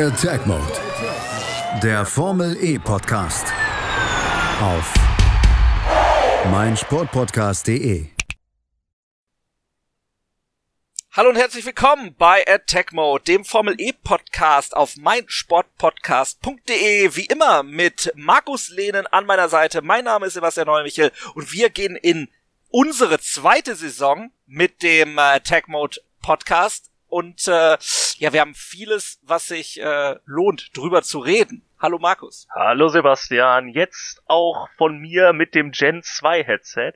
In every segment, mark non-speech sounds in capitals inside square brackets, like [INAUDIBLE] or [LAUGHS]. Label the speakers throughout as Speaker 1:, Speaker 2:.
Speaker 1: Attack Mode. Der Formel E Podcast. Auf meinsportpodcast.de.
Speaker 2: Hallo und herzlich willkommen bei Attack Mode, dem Formel E Podcast auf meinsportpodcast.de. Wie immer mit Markus Lehnen an meiner Seite. Mein Name ist Sebastian Neumichel und wir gehen in unsere zweite Saison mit dem äh, Attack Mode Podcast und äh, ja, wir haben vieles, was sich äh, lohnt, drüber zu reden. Hallo Markus.
Speaker 3: Hallo Sebastian. Jetzt auch von mir mit dem Gen 2 Headset.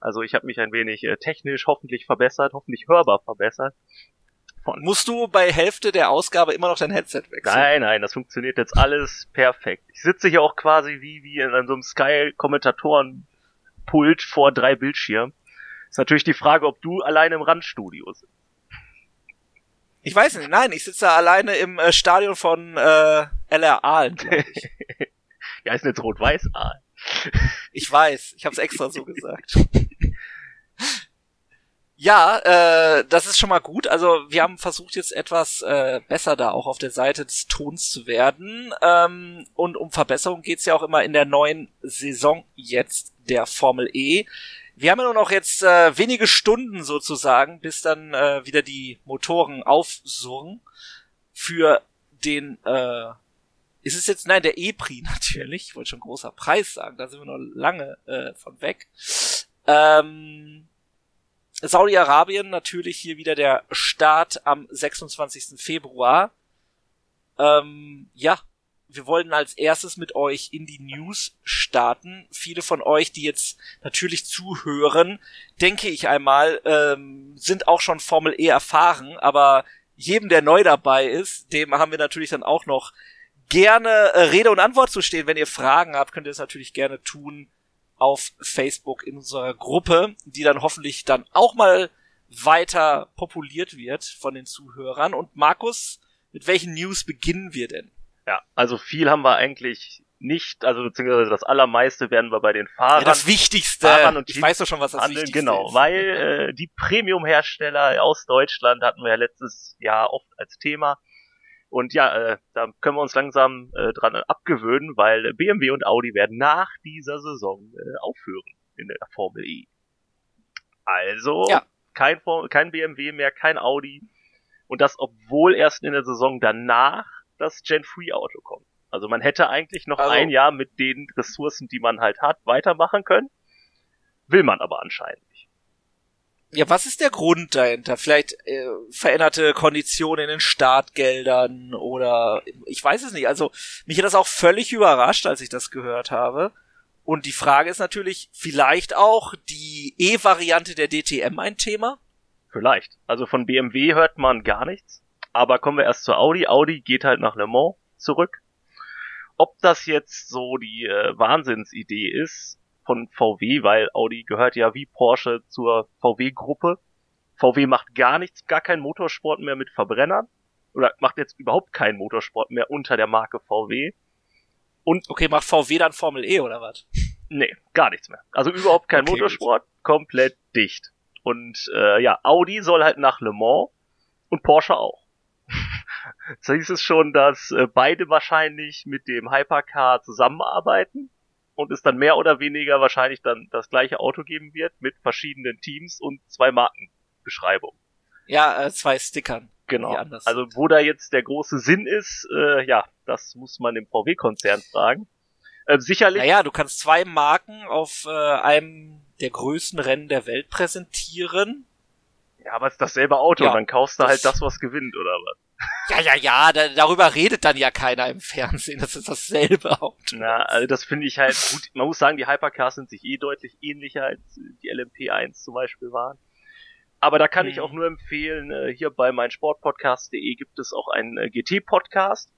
Speaker 3: Also ich habe mich ein wenig äh, technisch hoffentlich verbessert, hoffentlich hörbar verbessert.
Speaker 2: Von Musst du bei Hälfte der Ausgabe immer noch dein Headset wechseln?
Speaker 3: Nein, nein, das funktioniert jetzt alles perfekt. Ich sitze hier auch quasi wie, wie in so einem Sky-Kommentatoren-Pult vor drei Bildschirmen. Ist natürlich die Frage, ob du alleine im Randstudio sitzt.
Speaker 2: Ich weiß nicht, nein, ich sitze alleine im äh, Stadion von äh, LR Aalen, ich. [LAUGHS]
Speaker 3: ja, ist jetzt Rot-Weiß Aalen. [LAUGHS]
Speaker 2: ich weiß, ich habe es extra so gesagt. Ja, äh, das ist schon mal gut. Also wir haben versucht jetzt etwas äh, besser da auch auf der Seite des Tons zu werden. Ähm, und um Verbesserung geht's ja auch immer in der neuen Saison jetzt der Formel E. Wir haben ja nur noch jetzt äh, wenige Stunden sozusagen, bis dann äh, wieder die Motoren aufsurren für den äh, ist es jetzt, nein, der E-Prix [LAUGHS] natürlich, ich wollte schon großer Preis sagen, da sind wir noch lange äh, von weg. Ähm, Saudi-Arabien natürlich hier wieder der Start am 26. Februar. Ähm, ja, wir wollen als erstes mit euch in die News starten. Viele von euch, die jetzt natürlich zuhören, denke ich einmal, ähm, sind auch schon Formel E erfahren, aber jedem, der neu dabei ist, dem haben wir natürlich dann auch noch gerne äh, Rede und Antwort zu stehen. Wenn ihr Fragen habt, könnt ihr es natürlich gerne tun auf Facebook in unserer Gruppe, die dann hoffentlich dann auch mal weiter populiert wird von den Zuhörern. Und Markus, mit welchen News beginnen wir denn?
Speaker 3: Ja, also viel haben wir eigentlich nicht, also beziehungsweise das allermeiste werden wir bei den Fahrern. Ja,
Speaker 2: das Wichtigste. Fahrern und ich weiß doch schon, was das handeln, Wichtigste
Speaker 3: genau, ist. Genau, weil [LAUGHS] äh, die Premium-Hersteller aus Deutschland hatten wir ja letztes Jahr oft als Thema. Und ja, äh, da können wir uns langsam äh, dran abgewöhnen, weil BMW und Audi werden nach dieser Saison äh, aufhören in der Formel E. Also ja. kein, kein BMW mehr, kein Audi. Und das, obwohl erst in der Saison danach das Gen-Free-Auto kommt. Also man hätte eigentlich noch also, ein Jahr mit den Ressourcen, die man halt hat, weitermachen können. Will man aber anscheinend nicht.
Speaker 2: Ja, was ist der Grund dahinter? Vielleicht äh, veränderte Konditionen in den Startgeldern oder ich weiß es nicht. Also mich hat das auch völlig überrascht, als ich das gehört habe. Und die Frage ist natürlich, vielleicht auch die E-Variante der DTM ein Thema?
Speaker 3: Vielleicht. Also von BMW hört man gar nichts. Aber kommen wir erst zu Audi. Audi geht halt nach Le Mans zurück. Ob das jetzt so die äh, Wahnsinnsidee ist von VW, weil Audi gehört ja wie Porsche zur VW-Gruppe. VW macht gar nichts, gar keinen Motorsport mehr mit Verbrennern. Oder macht jetzt überhaupt keinen Motorsport mehr unter der Marke VW.
Speaker 2: Und okay, macht VW dann Formel E oder was?
Speaker 3: Nee, gar nichts mehr. Also überhaupt kein okay, Motorsport, gut. komplett dicht. Und äh, ja, Audi soll halt nach Le Mans und Porsche auch. [LAUGHS] so hieß es schon, dass äh, beide wahrscheinlich mit dem Hypercar zusammenarbeiten und es dann mehr oder weniger wahrscheinlich dann das gleiche Auto geben wird mit verschiedenen Teams und zwei Markenbeschreibungen.
Speaker 2: Ja, äh, zwei Stickern.
Speaker 3: Genau. Also wo da jetzt der große Sinn ist, äh, ja, das muss man dem VW-Konzern fragen. Äh, sicherlich.
Speaker 2: Naja, du kannst zwei Marken auf äh, einem der größten Rennen der Welt präsentieren
Speaker 3: ja, aber es ist dasselbe Auto, ja, dann kaufst du halt das, was gewinnt, oder was?
Speaker 2: Ja, ja, ja, da, darüber redet dann ja keiner im Fernsehen, das ist dasselbe Auto.
Speaker 3: Na, also das finde ich halt gut. Man muss sagen, die Hypercars sind sich eh deutlich ähnlicher als die LMP1 zum Beispiel waren. Aber da kann mhm. ich auch nur empfehlen, äh, hier bei meinsportpodcast.de gibt es auch einen äh, GT-Podcast.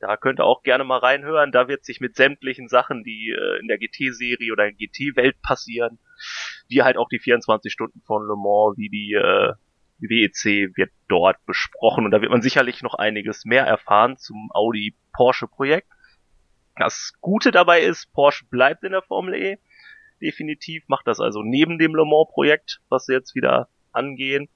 Speaker 3: Da könnt ihr auch gerne mal reinhören. Da wird sich mit sämtlichen Sachen, die äh, in der GT-Serie oder GT-Welt passieren, wie halt auch die 24 Stunden von Le Mans, wie die WEC wird dort besprochen und da wird man sicherlich noch einiges mehr erfahren zum Audi Porsche Projekt. Das Gute dabei ist, Porsche bleibt in der Formel E. Definitiv macht das also neben dem Le Mans Projekt, was sie jetzt wieder angehen.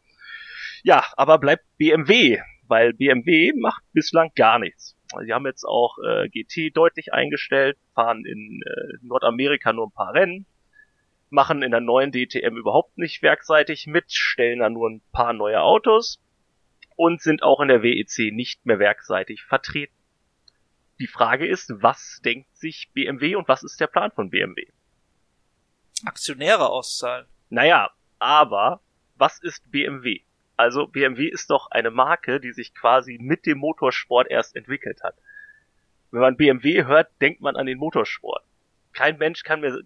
Speaker 3: Ja, aber bleibt BMW, weil BMW macht bislang gar nichts Sie haben jetzt auch äh, GT deutlich eingestellt, fahren in äh, Nordamerika nur ein paar Rennen, machen in der neuen DTM überhaupt nicht werkseitig mit, stellen da nur ein paar neue Autos und sind auch in der WEC nicht mehr werkseitig vertreten. Die Frage ist, was denkt sich BMW und was ist der Plan von BMW?
Speaker 2: Aktionäre auszahlen.
Speaker 3: Naja, aber was ist BMW? Also BMW ist doch eine Marke, die sich quasi mit dem Motorsport erst entwickelt hat. Wenn man BMW hört, denkt man an den Motorsport. Kein Mensch kann mir,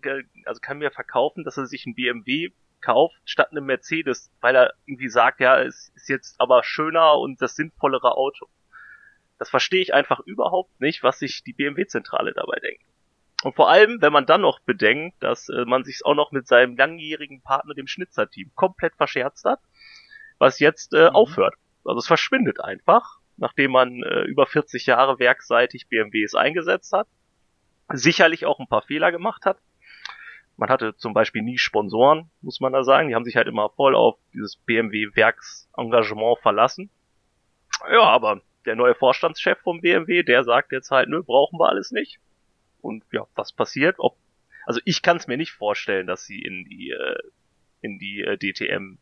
Speaker 3: also kann mir verkaufen, dass er sich ein BMW kauft statt einem Mercedes, weil er irgendwie sagt, ja, es ist jetzt aber schöner und das sinnvollere Auto. Das verstehe ich einfach überhaupt nicht, was sich die BMW-Zentrale dabei denkt. Und vor allem, wenn man dann noch bedenkt, dass äh, man sich auch noch mit seinem langjährigen Partner, dem Schnitzer-Team, komplett verscherzt hat, was jetzt äh, mhm. aufhört. Also es verschwindet einfach, nachdem man äh, über 40 Jahre werkseitig BMWs eingesetzt hat, sicherlich auch ein paar Fehler gemacht hat. Man hatte zum Beispiel nie Sponsoren, muss man da sagen. Die haben sich halt immer voll auf dieses BMW-Werksengagement verlassen. Ja, aber der neue Vorstandschef vom BMW, der sagt jetzt halt, nö, brauchen wir alles nicht und ja, was passiert? Ob, also ich kann es mir nicht vorstellen, dass sie in die äh, in die äh, DTM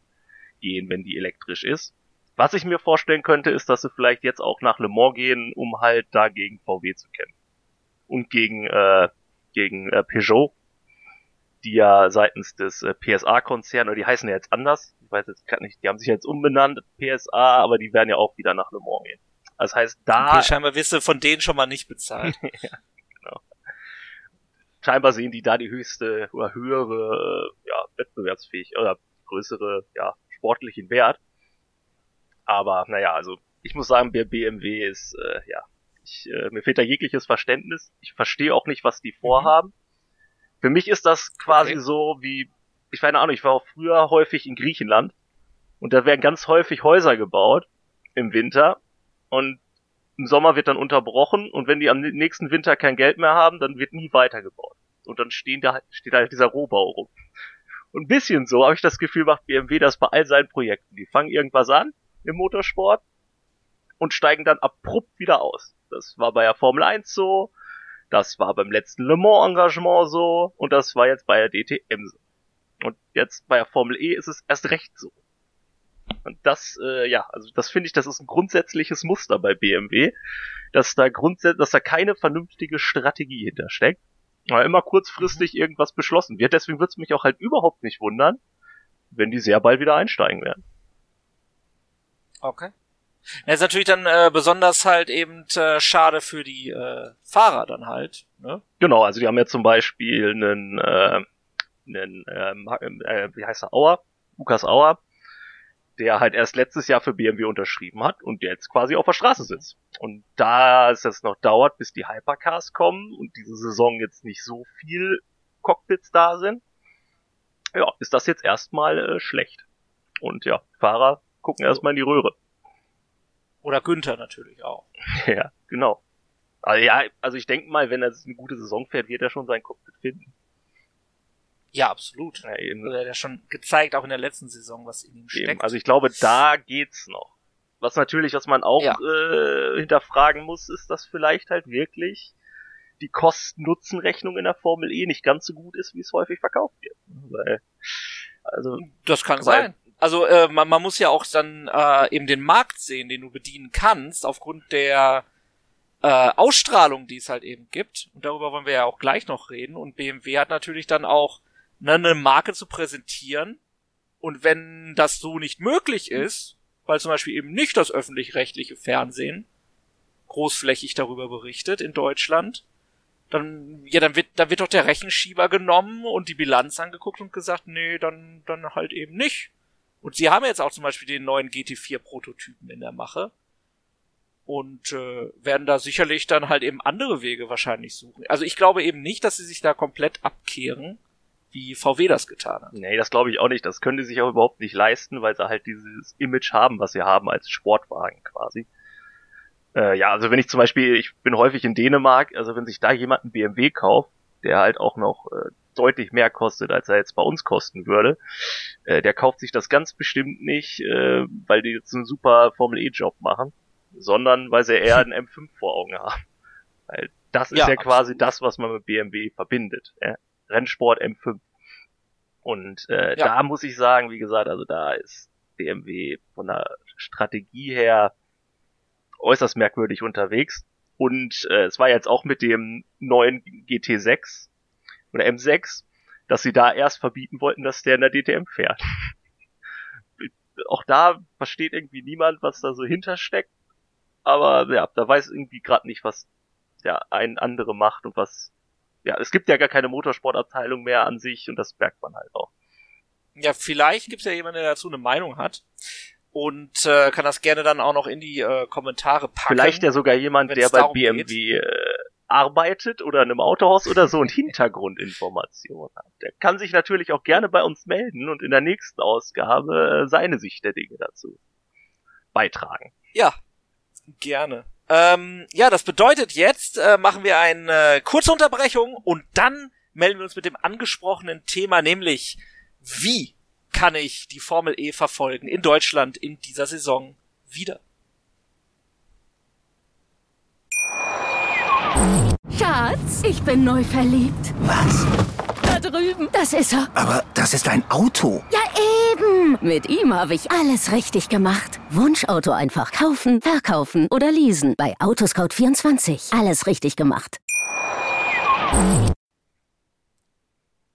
Speaker 3: gehen, wenn die elektrisch ist. Was ich mir vorstellen könnte, ist, dass sie vielleicht jetzt auch nach Le Mans gehen, um halt da gegen VW zu kämpfen und gegen äh, gegen äh, Peugeot, die ja seitens des äh, PSA-Konzerns, oder die heißen ja jetzt anders, ich weiß jetzt gerade nicht, die haben sich jetzt umbenannt, PSA, aber die werden ja auch wieder nach Le Mans gehen. Das heißt, da...
Speaker 2: Okay, scheinbar wirst du von denen schon mal nicht bezahlt. [LAUGHS] ja
Speaker 3: scheinbar sehen die da die höchste oder höhere, ja, wettbewerbsfähig oder größere, ja, sportlichen Wert. Aber naja, also ich muss sagen, der BMW ist, äh, ja, ich, äh, mir fehlt da jegliches Verständnis. Ich verstehe auch nicht, was die vorhaben. Mhm. Für mich ist das quasi okay. so wie, ich keine Ahnung, ich war auch früher häufig in Griechenland und da werden ganz häufig Häuser gebaut im Winter und im Sommer wird dann unterbrochen und wenn die am nächsten Winter kein Geld mehr haben, dann wird nie weitergebaut. Und dann stehen da, steht halt dieser Rohbau rum. Und ein bisschen so habe ich das Gefühl, macht BMW das bei all seinen Projekten. Die fangen irgendwas an im Motorsport und steigen dann abrupt wieder aus. Das war bei der Formel 1 so, das war beim letzten Le Mans Engagement so und das war jetzt bei der DTM so. Und jetzt bei der Formel E ist es erst recht so. Und das, äh, ja, also das finde ich, das ist ein grundsätzliches Muster bei BMW, dass da grundsätzlich, dass da keine vernünftige Strategie hintersteckt, weil immer kurzfristig mhm. irgendwas beschlossen wird. Deswegen würde es mich auch halt überhaupt nicht wundern, wenn die sehr bald wieder einsteigen werden.
Speaker 2: Okay. Ja, ist natürlich dann äh, besonders halt eben äh, schade für die äh, Fahrer dann halt. Ne?
Speaker 3: Genau, also die haben ja zum Beispiel einen, äh, einen ähm, äh, wie heißt er, Auer, Lukas Auer, der halt erst letztes Jahr für BMW unterschrieben hat und jetzt quasi auf der Straße sitzt. Und da es jetzt noch dauert, bis die Hypercars kommen und diese Saison jetzt nicht so viel Cockpits da sind, ja, ist das jetzt erstmal äh, schlecht. Und ja, Fahrer gucken erstmal in die Röhre.
Speaker 2: Oder Günther natürlich auch. [LAUGHS]
Speaker 3: ja, genau. Also ja, also ich denke mal, wenn er eine gute Saison fährt, wird er schon sein Cockpit finden.
Speaker 2: Ja, absolut. Ja, eben. Also er hat ja schon gezeigt, auch in der letzten Saison, was in ihm steckt. Eben.
Speaker 3: Also ich glaube, da geht's noch. Was natürlich, was man auch ja. äh, hinterfragen muss, ist, dass vielleicht halt wirklich die Kosten-Nutzen-Rechnung in der Formel E nicht ganz so gut ist, wie es häufig verkauft wird. Weil,
Speaker 2: also, das kann sein. Also äh, man, man muss ja auch dann äh, eben den Markt sehen, den du bedienen kannst, aufgrund der äh, Ausstrahlung, die es halt eben gibt. Und darüber wollen wir ja auch gleich noch reden. Und BMW hat natürlich dann auch ne, eine Marke zu präsentieren. Und wenn das so nicht möglich ist, weil zum Beispiel eben nicht das öffentlich-rechtliche Fernsehen großflächig darüber berichtet in Deutschland, dann, ja, dann wird, dann wird doch der Rechenschieber genommen und die Bilanz angeguckt und gesagt, nee, dann, dann halt eben nicht. Und sie haben jetzt auch zum Beispiel den neuen GT4 Prototypen in der Mache und äh, werden da sicherlich dann halt eben andere Wege wahrscheinlich suchen. Also ich glaube eben nicht, dass sie sich da komplett abkehren, wie VW das getan hat.
Speaker 3: Nee, das glaube ich auch nicht. Das können die sich auch überhaupt nicht leisten, weil sie halt dieses Image haben, was sie haben als Sportwagen quasi. Äh, ja, also wenn ich zum Beispiel, ich bin häufig in Dänemark, also wenn sich da jemand einen BMW kauft, der halt auch noch äh, deutlich mehr kostet, als er jetzt bei uns kosten würde, äh, der kauft sich das ganz bestimmt nicht, äh, weil die jetzt einen super Formel E-Job machen, sondern weil sie eher einen M5 vor Augen haben. Weil das ist ja, ja quasi das, was man mit BMW verbindet. Ja? Rennsport M5. Und äh, ja. da muss ich sagen, wie gesagt, also da ist BMW von der Strategie her äußerst merkwürdig unterwegs. Und äh, es war jetzt auch mit dem neuen GT6 oder M6, dass sie da erst verbieten wollten, dass der in der DTM fährt. auch da versteht irgendwie niemand, was da so hintersteckt. Aber ja, da weiß irgendwie gerade nicht, was der ein andere macht und was. Ja, es gibt ja gar keine Motorsportabteilung mehr an sich und das merkt man halt auch.
Speaker 2: Ja, vielleicht gibt es ja jemanden, der dazu eine Meinung hat und äh, kann das gerne dann auch noch in die äh, Kommentare packen.
Speaker 3: Vielleicht ja sogar jemand, der bei BMW äh, arbeitet oder in einem Autohaus oder so und Hintergrundinformationen hat. Der kann sich natürlich auch gerne bei uns melden und in der nächsten Ausgabe äh, seine Sicht der Dinge dazu beitragen.
Speaker 2: Ja, gerne. Ähm, ja, das bedeutet jetzt äh, machen wir eine äh, kurze Unterbrechung und dann melden wir uns mit dem angesprochenen Thema, nämlich wie kann ich die Formel E verfolgen in Deutschland in dieser Saison wieder?
Speaker 4: Schatz, ich bin neu verliebt.
Speaker 5: Was?
Speaker 4: Da drüben. Das ist er.
Speaker 5: Aber das ist ein Auto.
Speaker 4: Ja, eben. Mit ihm habe ich alles richtig gemacht. Wunschauto einfach kaufen, verkaufen oder leasen. Bei Autoscout24. Alles richtig gemacht.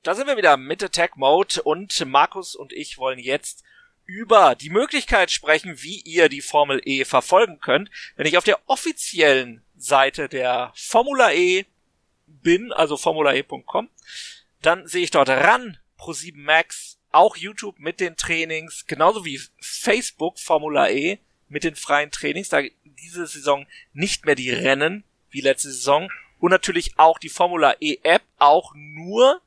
Speaker 2: Da sind wir wieder mit Attack Mode und Markus und ich wollen jetzt über die Möglichkeit sprechen, wie ihr die Formel E verfolgen könnt. Wenn ich auf der offiziellen Seite der Formula E bin, also formulae.com, dann sehe ich dort ran Pro7 Max, auch YouTube mit den Trainings, genauso wie Facebook Formula E mit den freien Trainings, da diese Saison nicht mehr die Rennen wie letzte Saison und natürlich auch die Formula E App auch nur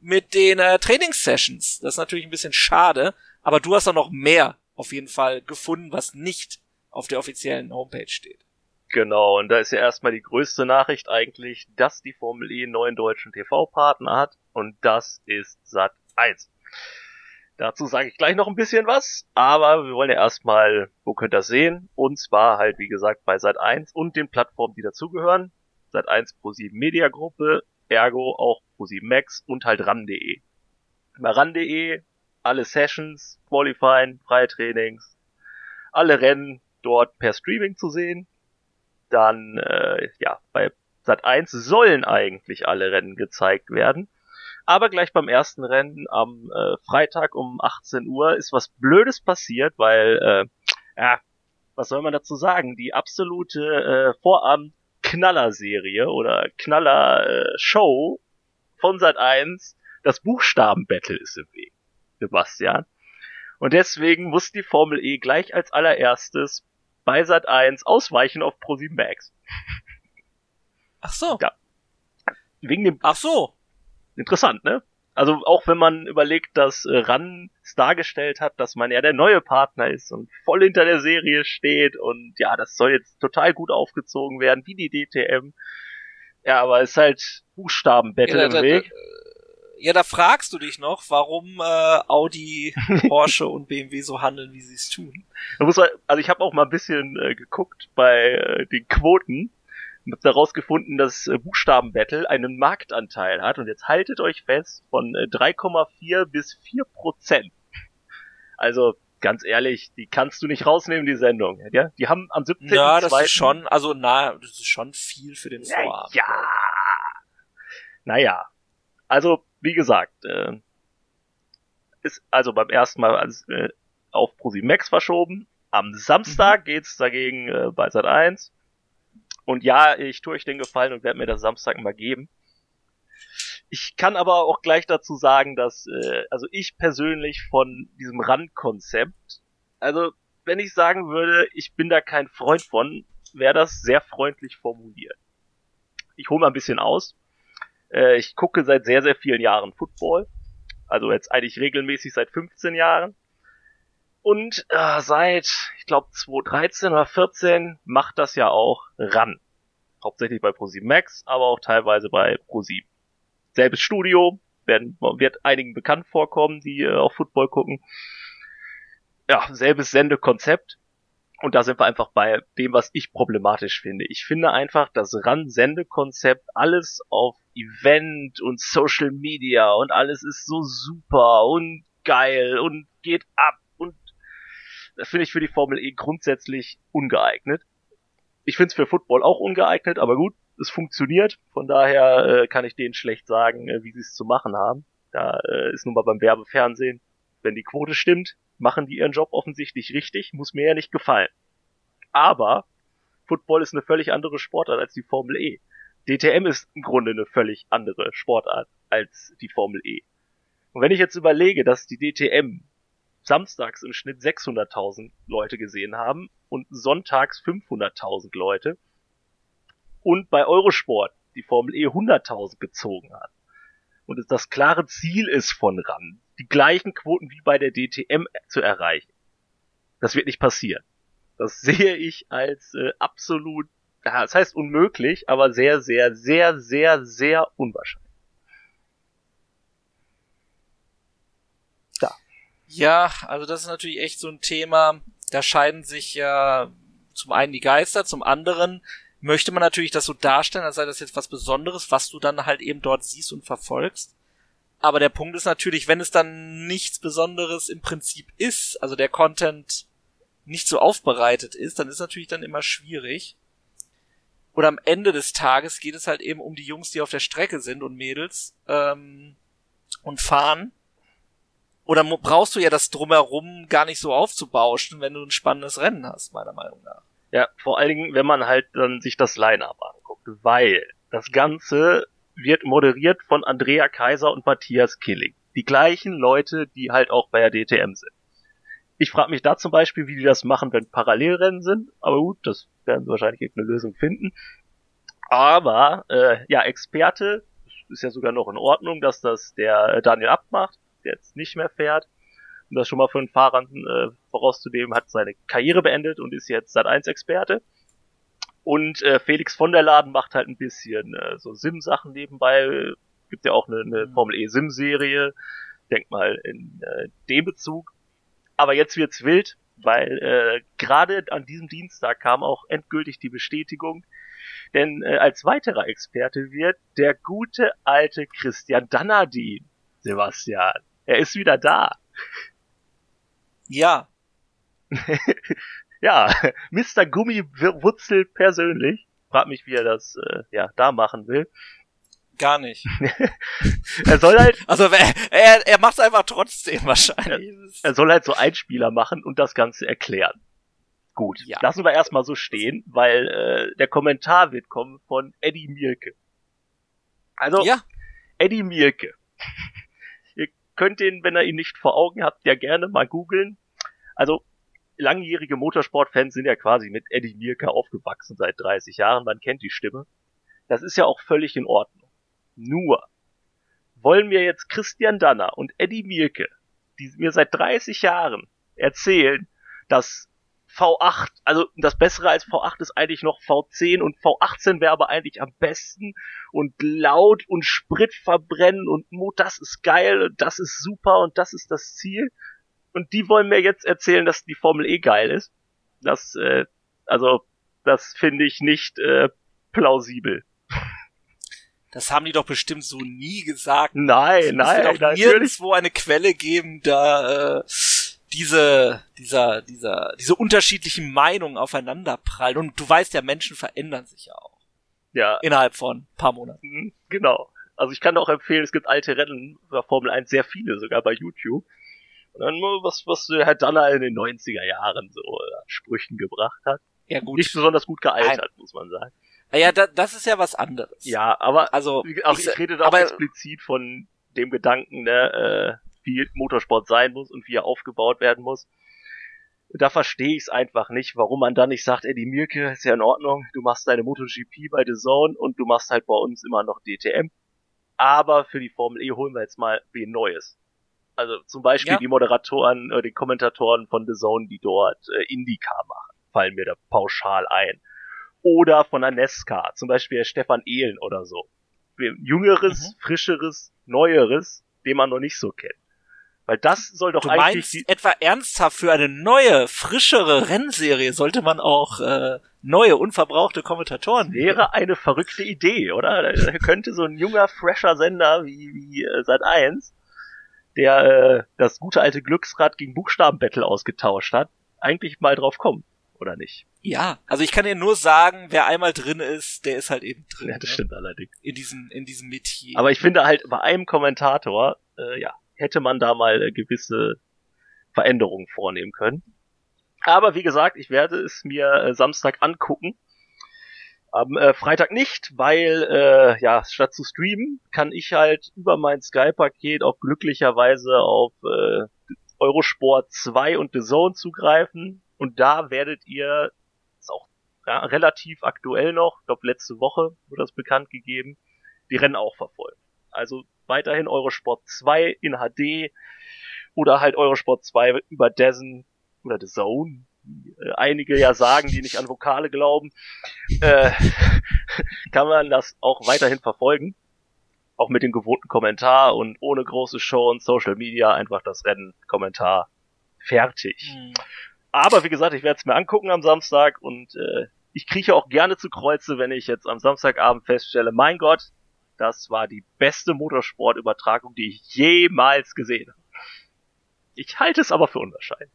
Speaker 2: mit den äh, Trainingssessions. Das ist natürlich ein bisschen schade, aber du hast da noch mehr auf jeden Fall gefunden, was nicht auf der offiziellen Homepage steht.
Speaker 3: Genau, und da ist ja erstmal die größte Nachricht eigentlich, dass die Formel E einen neuen deutschen TV-Partner hat und das ist Sat 1. Dazu sage ich gleich noch ein bisschen was, aber wir wollen ja erstmal, wo könnt ihr das sehen? Und zwar halt, wie gesagt, bei Sat 1 und den Plattformen, die dazugehören. Sat 1 Pro 7 Media Gruppe, ergo auch Pro 7 Max und halt ran.de. Bei ran.de alle Sessions, Qualifying, freie Trainings, alle Rennen dort per Streaming zu sehen dann, äh, ja, bei Sat 1 sollen eigentlich alle Rennen gezeigt werden. Aber gleich beim ersten Rennen am äh, Freitag um 18 Uhr ist was Blödes passiert, weil, äh, ja, was soll man dazu sagen? Die absolute äh, Vorabend Knaller-Serie oder Knaller-Show von Sat 1, das Buchstaben-Battle ist im Weg, Sebastian. Und deswegen muss die Formel E gleich als allererstes bei Sat 1 ausweichen auf Pro7 Max.
Speaker 2: Ach so.
Speaker 3: Ja. Wegen dem.
Speaker 2: Ach so.
Speaker 3: Interessant, ne? Also auch wenn man überlegt, dass äh, RAN es dargestellt hat, dass man ja der neue Partner ist und voll hinter der Serie steht und ja, das soll jetzt total gut aufgezogen werden, wie die DTM. Ja, aber es ist halt Buchstabenbattle ja, im Weg.
Speaker 2: Ja, da fragst du dich noch, warum äh, Audi, [LAUGHS] Porsche und BMW so handeln, wie sie es tun.
Speaker 3: Muss man, also ich habe auch mal ein bisschen äh, geguckt bei äh, den Quoten und habe daraus gefunden, dass äh, Buchstabenbattle einen Marktanteil hat und jetzt haltet euch fest von äh, 3,4 bis 4 Prozent. Also ganz ehrlich, die kannst du nicht rausnehmen, die Sendung. Ja? Die haben am 17.
Speaker 2: Ja, das ist schon, also na, das ist schon viel für den
Speaker 3: Vorabend. Ja. Naja. Also wie gesagt, äh, ist also beim ersten Mal als, äh, auf Pro Max verschoben. Am Samstag mhm. geht's dagegen äh, bei Sat 1. Und ja, ich tue euch den Gefallen und werde mir das Samstag mal geben. Ich kann aber auch gleich dazu sagen, dass äh, also ich persönlich von diesem Randkonzept, also wenn ich sagen würde, ich bin da kein Freund von, wäre das sehr freundlich formuliert. Ich hole mal ein bisschen aus. Äh, ich gucke seit sehr, sehr vielen Jahren Football. Also jetzt eigentlich regelmäßig seit 15 Jahren. Und äh, seit, ich glaube, 2013 oder 14 macht das ja auch ran. Hauptsächlich bei Pro7 Max, aber auch teilweise bei Pro7. Selbes Studio, werden, wird einigen bekannt vorkommen, die äh, auch Football gucken. Ja, selbes Sendekonzept. Und da sind wir einfach bei dem, was ich problematisch finde. Ich finde einfach, das RAN-Sendekonzept, alles auf Event und Social Media und alles ist so super und geil und geht ab und das finde ich für die Formel E grundsätzlich ungeeignet. Ich finde es für Football auch ungeeignet, aber gut, es funktioniert. Von daher äh, kann ich denen schlecht sagen, äh, wie sie es zu machen haben. Da äh, ist nun mal beim Werbefernsehen, wenn die Quote stimmt, machen die ihren Job offensichtlich richtig, muss mir ja nicht gefallen. Aber Football ist eine völlig andere Sportart als die Formel E. DTM ist im Grunde eine völlig andere Sportart als die Formel E. Und wenn ich jetzt überlege, dass die DTM samstags im Schnitt 600.000 Leute gesehen haben und sonntags 500.000 Leute und bei Eurosport die Formel E 100.000 gezogen hat und das klare Ziel ist von RAN, die gleichen Quoten wie bei der DTM zu erreichen. Das wird nicht passieren. Das [LAUGHS] sehe ich als äh, absolut, ja, das heißt unmöglich, aber sehr, sehr, sehr, sehr, sehr unwahrscheinlich.
Speaker 2: Da. Ja, also das ist natürlich echt so ein Thema, da scheiden sich ja zum einen die Geister, zum anderen möchte man natürlich das so darstellen, als sei das jetzt was Besonderes, was du dann halt eben dort siehst und verfolgst. Aber der Punkt ist natürlich, wenn es dann nichts Besonderes im Prinzip ist, also der Content nicht so aufbereitet ist, dann ist natürlich dann immer schwierig. Und am Ende des Tages geht es halt eben um die Jungs, die auf der Strecke sind und Mädels ähm, und fahren. Oder brauchst du ja das drumherum gar nicht so aufzubauschen, wenn du ein spannendes Rennen hast, meiner Meinung nach.
Speaker 3: Ja, vor allen Dingen, wenn man halt dann sich das Line-Up anguckt, weil das Ganze wird moderiert von Andrea Kaiser und Matthias Killing. Die gleichen Leute, die halt auch bei der DTM sind. Ich frage mich da zum Beispiel, wie die das machen, wenn Parallelrennen sind. Aber gut, das werden sie wahrscheinlich irgendeine Lösung finden. Aber äh, ja, Experte ist ja sogar noch in Ordnung, dass das der Daniel Abt macht, der jetzt nicht mehr fährt. Um das schon mal für einen Fahrer äh, vorauszunehmen, hat seine Karriere beendet und ist jetzt Sat 1 Experte. Und äh, Felix von der Laden macht halt ein bisschen äh, so Sim-Sachen nebenbei. Gibt ja auch eine, eine mhm. Formel E Sim-Serie. Denk mal in äh, dem Bezug. Aber jetzt wird's wild, weil äh, gerade an diesem Dienstag kam auch endgültig die Bestätigung, denn äh, als weiterer Experte wird der gute alte Christian Danadin, Sebastian. Er ist wieder da.
Speaker 2: Ja. [LAUGHS]
Speaker 3: ja, [LAUGHS] Mr. Gummiwurzel persönlich. Frag mich, wie er das äh, ja da machen will.
Speaker 2: Gar nicht. [LAUGHS]
Speaker 3: er soll halt.
Speaker 2: Also er, er macht es einfach trotzdem [LAUGHS] wahrscheinlich.
Speaker 3: Er, er soll halt so Einspieler machen und das Ganze erklären. Gut, ja. lassen wir erstmal so stehen, weil äh, der Kommentar wird kommen von Eddie Mielke. Also, ja. Eddie Mielke. Ihr könnt ihn, wenn ihr ihn nicht vor Augen habt, ja gerne mal googeln. Also, langjährige Motorsportfans sind ja quasi mit Eddie Mielke aufgewachsen seit 30 Jahren, man kennt die Stimme. Das ist ja auch völlig in Ordnung. Nur wollen mir jetzt Christian Danner und Eddie Mielke, die mir seit 30 Jahren erzählen, dass V8, also das Bessere als V8 ist eigentlich noch V10 und V18 wäre aber eigentlich am besten und laut und Sprit verbrennen und das ist geil und das ist super und das ist das Ziel und die wollen mir jetzt erzählen, dass die Formel E geil ist. Das, äh, also, das finde ich nicht äh, plausibel.
Speaker 2: Das haben die doch bestimmt so nie gesagt.
Speaker 3: Nein, es nein,
Speaker 2: wird auch nirgendwo eine Quelle geben, da äh, diese, dieser, dieser, diese unterschiedlichen Meinungen aufeinander prallen. Und du weißt ja, Menschen verändern sich ja auch.
Speaker 3: Ja.
Speaker 2: Innerhalb von ein paar Monaten.
Speaker 3: Mhm, genau. Also ich kann auch empfehlen, es gibt alte Rennen bei Formel 1, sehr viele sogar bei YouTube. Und dann was, was Herr Danner in den 90er Jahren so äh, Sprüchen gebracht hat. Ja, gut. Nicht besonders gut gealtert, muss man sagen.
Speaker 2: Ja, da, das ist ja was anderes.
Speaker 3: Ja, aber also auch, ich, ich rede da auch explizit von dem Gedanken, ne, äh, wie Motorsport sein muss und wie er aufgebaut werden muss. Da verstehe ich es einfach nicht, warum man da nicht sagt, Eddie Mirke, ist ja in Ordnung, du machst deine MotoGP bei The Zone und du machst halt bei uns immer noch DTM. Aber für die Formel E holen wir jetzt mal wen Neues. Also zum Beispiel ja. die Moderatoren, äh, die Kommentatoren von The Zone, die dort äh, IndyCar machen, fallen mir da pauschal ein. Oder von der Nesca, zum Beispiel Stefan Ehlen oder so. Jüngeres, mhm. frischeres, neueres, den man noch nicht so kennt. Weil das soll doch
Speaker 2: Du
Speaker 3: eigentlich
Speaker 2: meinst etwa ernsthaft für eine neue, frischere Rennserie sollte man auch äh, neue, unverbrauchte Kommentatoren
Speaker 3: wäre eine verrückte Idee, oder? Da könnte so ein junger, fresher Sender wie, wie äh, Sat 1, der äh, das gute alte Glücksrad gegen Buchstabenbattle ausgetauscht hat, eigentlich mal drauf kommen, oder nicht?
Speaker 2: Ja, also ich kann dir nur sagen, wer einmal drin ist, der ist halt eben drin.
Speaker 3: Ja, das
Speaker 2: ne?
Speaker 3: stimmt allerdings.
Speaker 2: In diesem, in diesem Metier.
Speaker 3: Aber ich finde halt, bei einem Kommentator, äh, ja, hätte man da mal äh, gewisse Veränderungen vornehmen können. Aber wie gesagt, ich werde es mir äh, Samstag angucken. Am äh, Freitag nicht, weil, äh, ja, statt zu streamen, kann ich halt über mein Sky-Paket auch glücklicherweise auf äh, Eurosport 2 und The Zone zugreifen. Und da werdet ihr, ist auch ja, relativ aktuell noch, ich glaube letzte Woche wurde das bekannt gegeben, die Rennen auch verfolgen. Also weiterhin Eurosport 2 in HD oder halt Eurosport 2 über Dezen oder The Zone, einige ja sagen, die nicht an Vokale glauben, äh, [LAUGHS] kann man das auch weiterhin verfolgen. Auch mit dem gewohnten Kommentar und ohne große Show und Social Media einfach das Rennen Kommentar fertig.
Speaker 2: Hm.
Speaker 3: Aber wie gesagt, ich werde es mir angucken am Samstag und äh, ich krieche auch gerne zu Kreuze, wenn ich jetzt am Samstagabend feststelle, mein Gott, das war die beste Motorsportübertragung, die ich jemals gesehen habe. Ich halte es aber für unwahrscheinlich.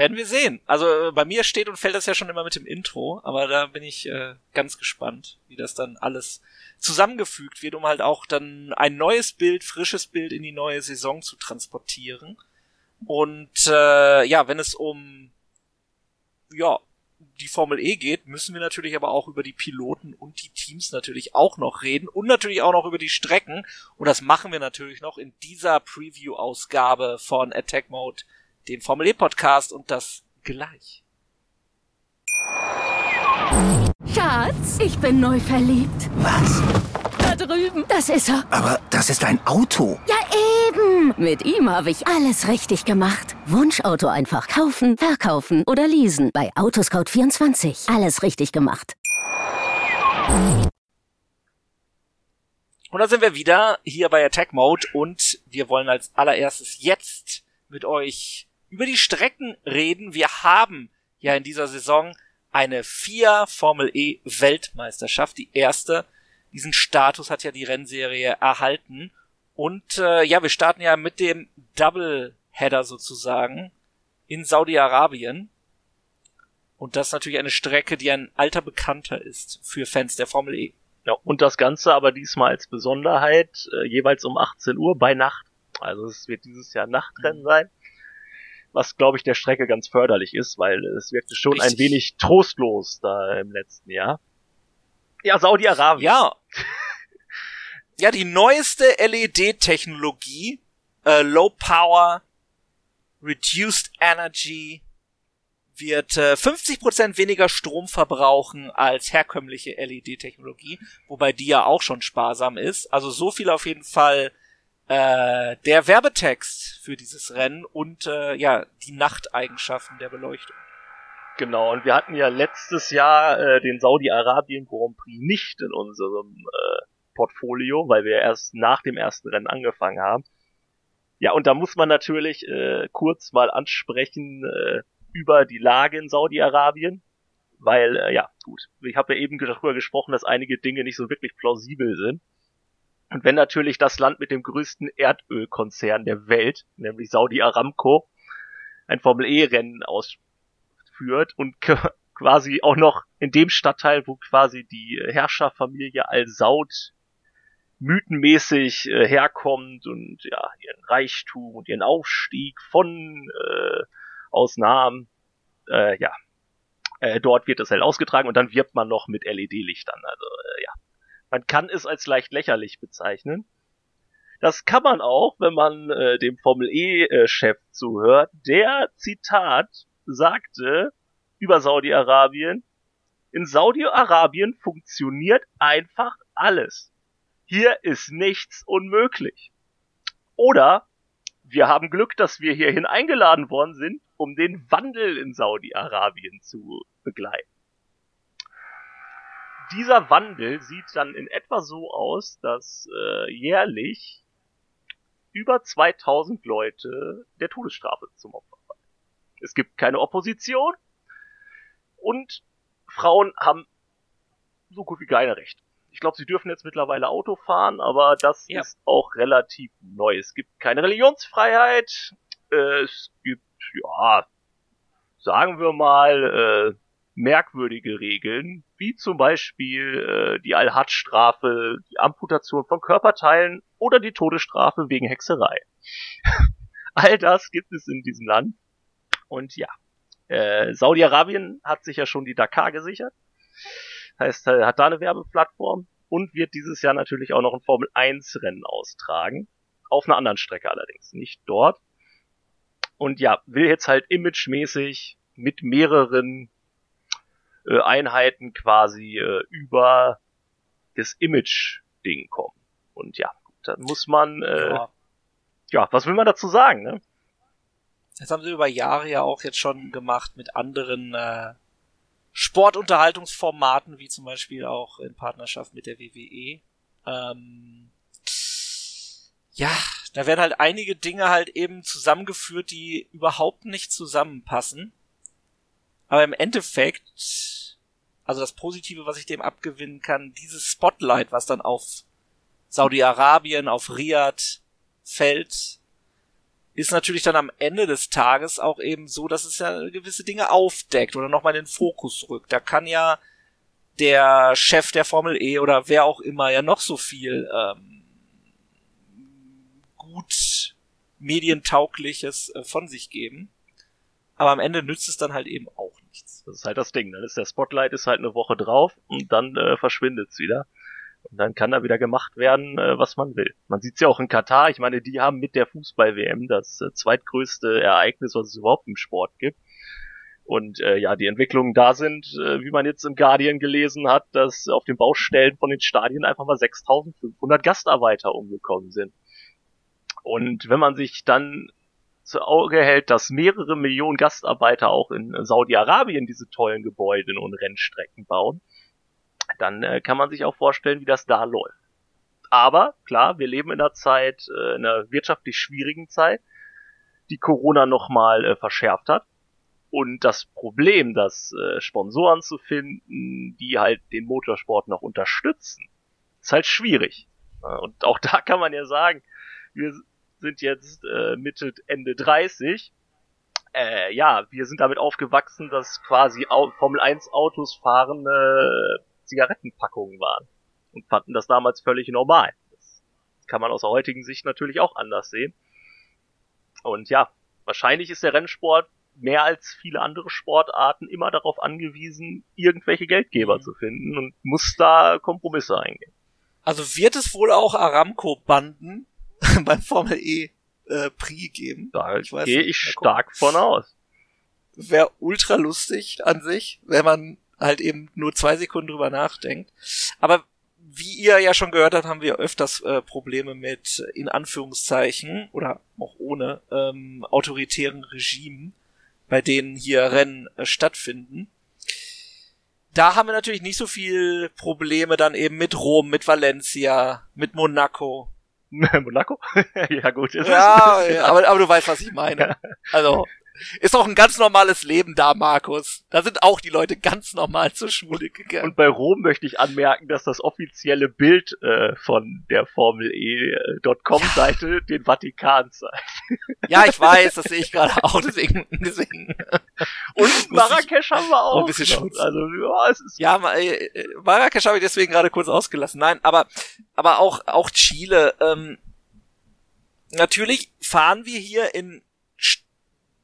Speaker 2: Werden wir sehen. Also äh, bei mir steht und fällt das ja schon immer mit dem Intro, aber da bin ich äh, ganz gespannt, wie das dann alles zusammengefügt wird, um halt auch dann ein neues Bild, frisches Bild in die neue Saison zu transportieren. Und äh, ja, wenn es um ja die Formel E geht, müssen wir natürlich aber auch über die Piloten und die Teams natürlich auch noch reden und natürlich auch noch über die Strecken. Und das machen wir natürlich noch in dieser Preview-Ausgabe von Attack Mode, dem Formel E Podcast und das gleich.
Speaker 4: Schatz, ich bin neu verliebt.
Speaker 5: Was?
Speaker 4: Da drüben. Das ist er.
Speaker 5: Aber das ist ein Auto.
Speaker 4: Ja, eben. Mit ihm habe ich alles richtig gemacht. Wunschauto einfach kaufen, verkaufen oder leasen. Bei Autoscout24. Alles richtig gemacht.
Speaker 2: Und da sind wir wieder hier bei Attack Mode und wir wollen als allererstes jetzt mit euch über die Strecken reden. Wir haben ja in dieser Saison eine vier Formel E Weltmeisterschaft, die erste. Diesen Status hat ja die Rennserie erhalten. Und äh, ja, wir starten ja mit dem Double Header sozusagen in Saudi-Arabien. Und das ist natürlich eine Strecke, die ein alter Bekannter ist für Fans der Formel E.
Speaker 3: Ja, und das Ganze aber diesmal als Besonderheit, äh, jeweils um 18 Uhr bei Nacht. Also es wird dieses Jahr Nachtrennen sein. Was, glaube ich, der Strecke ganz förderlich ist, weil es wirkte schon ein
Speaker 2: Richtig.
Speaker 3: wenig trostlos da im letzten Jahr. Ja, Saudi-Arabien.
Speaker 2: Ja. ja, die neueste LED-Technologie, äh, Low Power, Reduced Energy, wird äh, 50% weniger Strom verbrauchen als herkömmliche LED-Technologie, wobei die ja auch schon sparsam ist. Also so viel auf jeden Fall äh, der Werbetext für dieses Rennen und äh, ja die Nachteigenschaften der Beleuchtung.
Speaker 3: Genau, und wir hatten ja letztes Jahr äh, den Saudi-Arabien Grand Prix nicht in unserem äh, Portfolio, weil wir erst nach dem ersten Rennen angefangen haben. Ja, und da muss man natürlich äh, kurz mal ansprechen äh, über die Lage in Saudi-Arabien, weil, äh, ja, gut, ich habe ja eben darüber gesprochen, dass einige Dinge nicht so wirklich plausibel sind. Und wenn natürlich das Land mit dem größten Erdölkonzern der Welt, nämlich Saudi Aramco, ein Formel-E-Rennen ausführt und quasi auch noch in dem Stadtteil, wo quasi die Herrscherfamilie Al-Saud mythenmäßig äh, herkommt und ja, ihren Reichtum und ihren Aufstieg von äh, aus Namen, äh, ja, äh, dort wird das halt ausgetragen und dann wirbt man noch mit LED-Lichtern. Also äh, ja, man kann es als leicht lächerlich bezeichnen. Das kann man auch, wenn man äh, dem Formel E-Chef zuhört, der Zitat sagte über Saudi-Arabien, in Saudi-Arabien funktioniert einfach alles. Hier ist nichts unmöglich. Oder wir haben Glück, dass wir hierhin eingeladen worden sind, um den Wandel in Saudi-Arabien zu begleiten. Dieser Wandel sieht dann in etwa so aus, dass äh, jährlich über 2000 Leute der Todesstrafe zum Opfer fallen. Es gibt keine Opposition und Frauen haben so gut wie keine Rechte. Ich glaube, sie dürfen jetzt mittlerweile Auto fahren, aber das ja. ist auch relativ neu. Es gibt keine Religionsfreiheit. Äh, es gibt, ja, sagen wir mal, äh, merkwürdige Regeln, wie zum Beispiel äh, die Al-Had-Strafe, die Amputation von Körperteilen oder die Todesstrafe wegen Hexerei. [LAUGHS] All das gibt es in diesem Land. Und ja, äh, Saudi-Arabien hat sich ja schon die Dakar gesichert. Heißt, äh, hat da eine Werbeplattform und wird dieses Jahr natürlich auch noch ein Formel 1 Rennen austragen. Auf einer anderen Strecke allerdings, nicht dort. Und ja, will jetzt halt imagemäßig mit mehreren äh, Einheiten quasi äh, über das Image-Ding kommen. Und ja, gut, dann muss man, äh, ja. ja, was will man dazu sagen, ne?
Speaker 2: Das haben sie über Jahre ja auch jetzt schon gemacht mit anderen äh, Sportunterhaltungsformaten, wie zum Beispiel auch in Partnerschaft mit der WWE. Ähm, ja, da werden halt einige Dinge halt eben zusammengeführt, die überhaupt nicht zusammenpassen. Aber im Endeffekt, also das Positive, was ich dem abgewinnen kann, dieses Spotlight, was dann auf Saudi-Arabien, auf Riyadh fällt, ist natürlich dann am Ende des Tages auch eben so, dass es ja gewisse Dinge aufdeckt oder nochmal den Fokus rückt. Da kann ja der Chef der Formel E oder wer auch immer ja noch so viel ähm, gut medientaugliches äh, von sich geben. Aber am Ende nützt es dann halt eben auch.
Speaker 3: Das ist halt das Ding. Dann ist der Spotlight ist halt eine Woche drauf und dann äh, verschwindet's wieder. Und dann kann da wieder gemacht werden, äh, was man will. Man sieht's ja auch in Katar. Ich meine, die haben mit der Fußball-WM das äh, zweitgrößte Ereignis, was es überhaupt im Sport gibt. Und äh, ja, die Entwicklungen da sind, äh, wie man jetzt im Guardian gelesen hat, dass auf den Baustellen von den Stadien einfach mal 6500 Gastarbeiter umgekommen sind. Und wenn man sich dann zu Auge hält, dass mehrere Millionen Gastarbeiter auch in Saudi-Arabien diese tollen Gebäude und Rennstrecken bauen, dann äh, kann man sich auch vorstellen, wie das da läuft. Aber klar, wir leben in einer Zeit, äh, in einer wirtschaftlich schwierigen Zeit, die Corona nochmal äh, verschärft hat. Und das Problem, das äh, Sponsoren zu finden, die halt den Motorsport noch unterstützen, ist halt schwierig. Und auch [LAUGHS] da kann man ja sagen, wir sind jetzt äh, Mitte, Ende 30. Äh, ja, wir sind damit aufgewachsen, dass quasi Formel 1 Autos fahrende Zigarettenpackungen waren und fanden das damals völlig normal. Das kann man aus der heutigen Sicht natürlich auch anders sehen. Und ja, wahrscheinlich ist der Rennsport mehr als viele andere Sportarten immer darauf angewiesen, irgendwelche Geldgeber mhm. zu finden und muss da Kompromisse eingehen.
Speaker 2: Also wird es wohl auch Aramco-Banden [LAUGHS] beim Formel E äh, Prix geben.
Speaker 3: Da gehe ich stark von aus.
Speaker 2: Wäre ultra lustig an sich, wenn man halt eben nur zwei Sekunden drüber nachdenkt. Aber wie ihr ja schon gehört habt, haben wir öfters äh, Probleme mit in Anführungszeichen oder auch ohne ähm, autoritären Regimen, bei denen hier Rennen äh, stattfinden. Da haben wir natürlich nicht so viel Probleme dann eben mit Rom, mit Valencia, mit Monaco, [LAUGHS]
Speaker 3: Monaco? [LAUGHS] ja, gut.
Speaker 2: Ist ja, ja aber, aber du weißt, was ich meine. [LAUGHS] Also, ist auch ein ganz normales Leben da, Markus. Da sind auch die Leute ganz normal zur Schule gegangen.
Speaker 3: Und bei Rom möchte ich anmerken, dass das offizielle Bild äh, von der Formel E.com-Seite ja. den Vatikan zeigt.
Speaker 2: Ja, ich weiß, das sehe ich gerade auch, deswegen, deswegen.
Speaker 3: Und Marrakesch haben wir auch.
Speaker 2: Ein bisschen Schutz.
Speaker 3: Also, ja, es ist.
Speaker 2: Ja, äh, Marrakesch habe ich deswegen gerade kurz ausgelassen. Nein, aber, aber auch, auch Chile, ähm, natürlich fahren wir hier in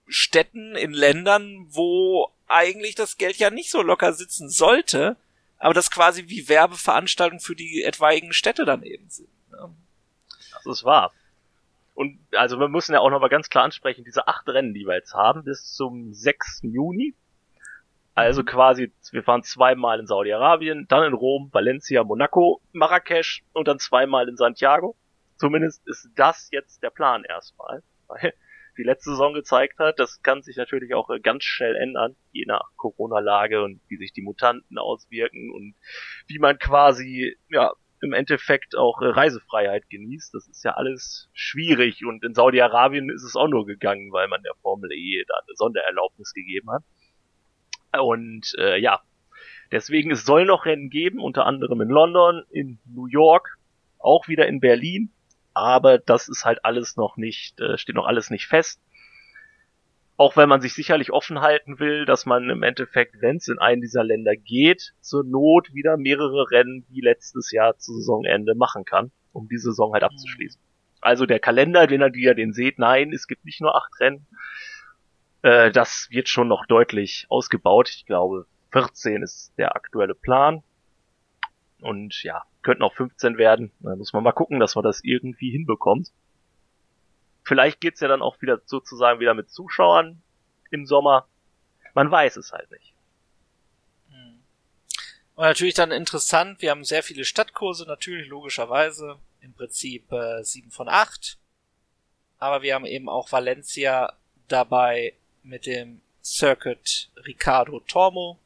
Speaker 2: Städten, in Ländern, wo eigentlich das Geld ja nicht so locker sitzen sollte, aber das quasi wie Werbeveranstaltungen für die etwaigen Städte dann eben sind. Ne?
Speaker 3: Das ist wahr. Und also wir müssen ja auch nochmal ganz klar ansprechen, diese acht Rennen, die wir jetzt haben, bis zum 6. Juni. Also mhm. quasi, wir fahren zweimal in Saudi-Arabien, dann in Rom, Valencia, Monaco, Marrakesch und dann zweimal in Santiago. Zumindest ist das jetzt der Plan erstmal. Weil die letzte Saison gezeigt hat. Das kann sich natürlich auch äh, ganz schnell ändern, je nach Corona-Lage und wie sich die Mutanten auswirken und wie man quasi, ja, im Endeffekt auch äh, Reisefreiheit genießt. Das ist ja alles schwierig und in Saudi-Arabien ist es auch nur gegangen, weil man der Formel E da eine Sondererlaubnis gegeben hat. Und äh, ja, deswegen es soll noch Rennen geben, unter anderem in London, in New York, auch wieder in Berlin, aber das ist halt alles noch nicht, äh, steht noch alles nicht fest. Auch wenn man sich sicherlich offen halten will, dass man im Endeffekt, wenn es in einen dieser Länder geht, zur Not wieder mehrere Rennen wie letztes Jahr zu Saisonende machen kann, um die Saison halt abzuschließen. Also der Kalender, wenn ihr den seht, nein, es gibt nicht nur acht Rennen. Äh, das wird schon noch deutlich ausgebaut. Ich glaube, 14 ist der aktuelle Plan. Und ja, könnten auch 15 werden. Da muss man mal gucken, dass man das irgendwie hinbekommt. Vielleicht geht's ja dann auch wieder sozusagen wieder mit Zuschauern im Sommer. Man weiß es halt nicht.
Speaker 2: Und natürlich dann interessant, wir haben sehr viele Stadtkurse, natürlich logischerweise, im Prinzip äh, 7 von 8. Aber wir haben eben auch Valencia dabei mit dem Circuit Ricardo Tormo.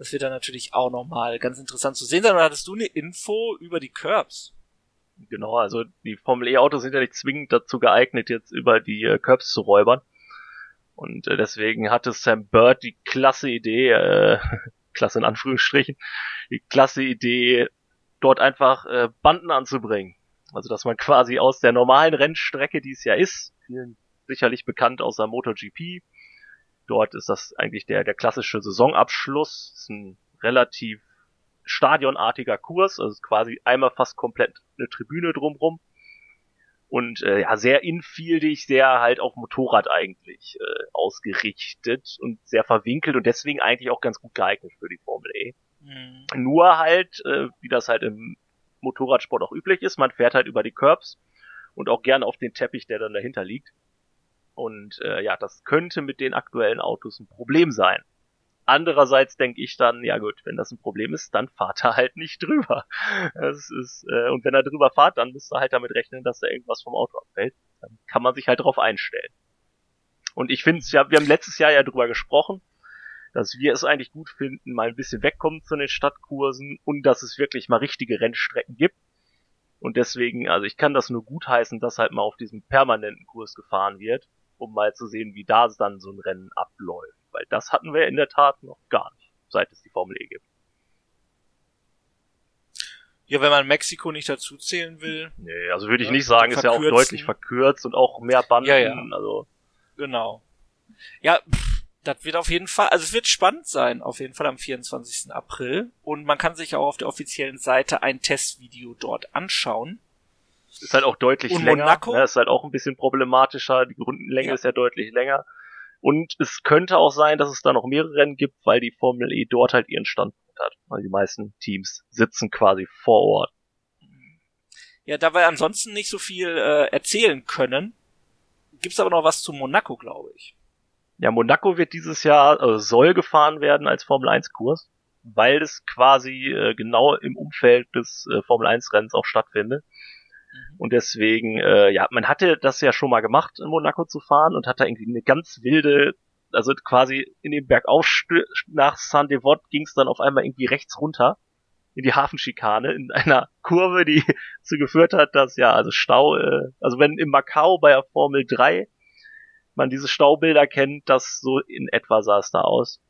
Speaker 2: Das wird dann natürlich auch nochmal ganz interessant zu sehen sein. Oder hattest du eine Info über die Curbs?
Speaker 3: Genau, also die Formel E Autos sind ja nicht zwingend dazu geeignet, jetzt über die äh, Curbs zu räubern. Und äh, deswegen hatte Sam Bird die klasse Idee, äh, [LAUGHS] klasse in Anführungsstrichen, die klasse Idee, dort einfach äh, Banden anzubringen. Also dass man quasi aus der normalen Rennstrecke, die es ja ist, vielen sicherlich bekannt aus der MotoGP, dort ist das eigentlich der, der klassische Saisonabschluss, ist ein relativ stadionartiger Kurs, also quasi einmal fast komplett eine Tribüne drumrum. Und äh, ja, sehr infieldig, sehr halt auf Motorrad eigentlich äh, ausgerichtet und sehr verwinkelt und deswegen eigentlich auch ganz gut geeignet für die Formel E. Mhm. Nur halt, äh, wie das halt im Motorradsport auch üblich ist, man fährt halt über die Curbs und auch gern auf den Teppich, der dann dahinter liegt. Und äh, ja, das könnte mit den aktuellen Autos ein Problem sein. Andererseits denke ich dann, ja gut, wenn das ein Problem ist, dann fahrt er halt nicht drüber. Das ist, äh, und wenn er drüber fahrt, dann müsst ihr halt damit rechnen, dass da irgendwas vom Auto abfällt. Dann kann man sich halt drauf einstellen. Und ich finde es ja, wir haben letztes Jahr ja drüber gesprochen, dass wir es eigentlich gut finden, mal ein bisschen wegkommen zu den Stadtkursen und dass es wirklich mal richtige Rennstrecken gibt. Und deswegen, also ich kann das nur gutheißen, dass halt mal auf diesem permanenten Kurs gefahren wird, um mal zu sehen, wie da dann so ein Rennen abläuft. Weil das hatten wir in der Tat noch gar nicht, seit es die Formel E gibt.
Speaker 2: Ja, wenn man Mexiko nicht dazu zählen will.
Speaker 3: Nee, also würde ich ja, nicht sagen, ist ja auch deutlich verkürzt und auch mehr Banden.
Speaker 2: Ja, ja.
Speaker 3: Also.
Speaker 2: Genau. Ja, pff, das wird auf jeden Fall, also es wird spannend sein, auf jeden Fall am 24. April. Und man kann sich auch auf der offiziellen Seite ein Testvideo dort anschauen.
Speaker 3: Ist halt auch deutlich
Speaker 2: und
Speaker 3: länger.
Speaker 2: Monaco?
Speaker 3: Ne, ist halt auch ein bisschen problematischer. Die Rundenlänge
Speaker 2: Ja.
Speaker 3: ist ja deutlich länger. Und es könnte auch sein, dass es da noch mehrere Rennen gibt, weil die Formel E dort halt ihren Standpunkt hat. Weil die meisten Teams sitzen quasi vor Ort.
Speaker 2: Ja, da wir ansonsten nicht so viel äh, erzählen können, gibt's aber noch was zu Monaco, glaube ich.
Speaker 3: Ja, Monaco wird dieses Jahr, also soll gefahren werden als Formel 1 Kurs, weil es quasi äh, genau im Umfeld des äh, Formel 1 Rennens auch stattfindet. Und deswegen, äh, ja, man hatte das ja schon mal gemacht, in Monaco zu fahren und hat da irgendwie eine ganz wilde, also quasi in den Bergauf nach Saint-Devot ging es dann auf einmal irgendwie rechts runter in die Hafenschikane in [LAUGHS] einer Kurve, die [LAUGHS] dazu geführt hat, dass ja, also Stau, äh, also wenn in Macau bei der Formel 3 man diese Staubilder kennt, das so in etwa sah es da aus.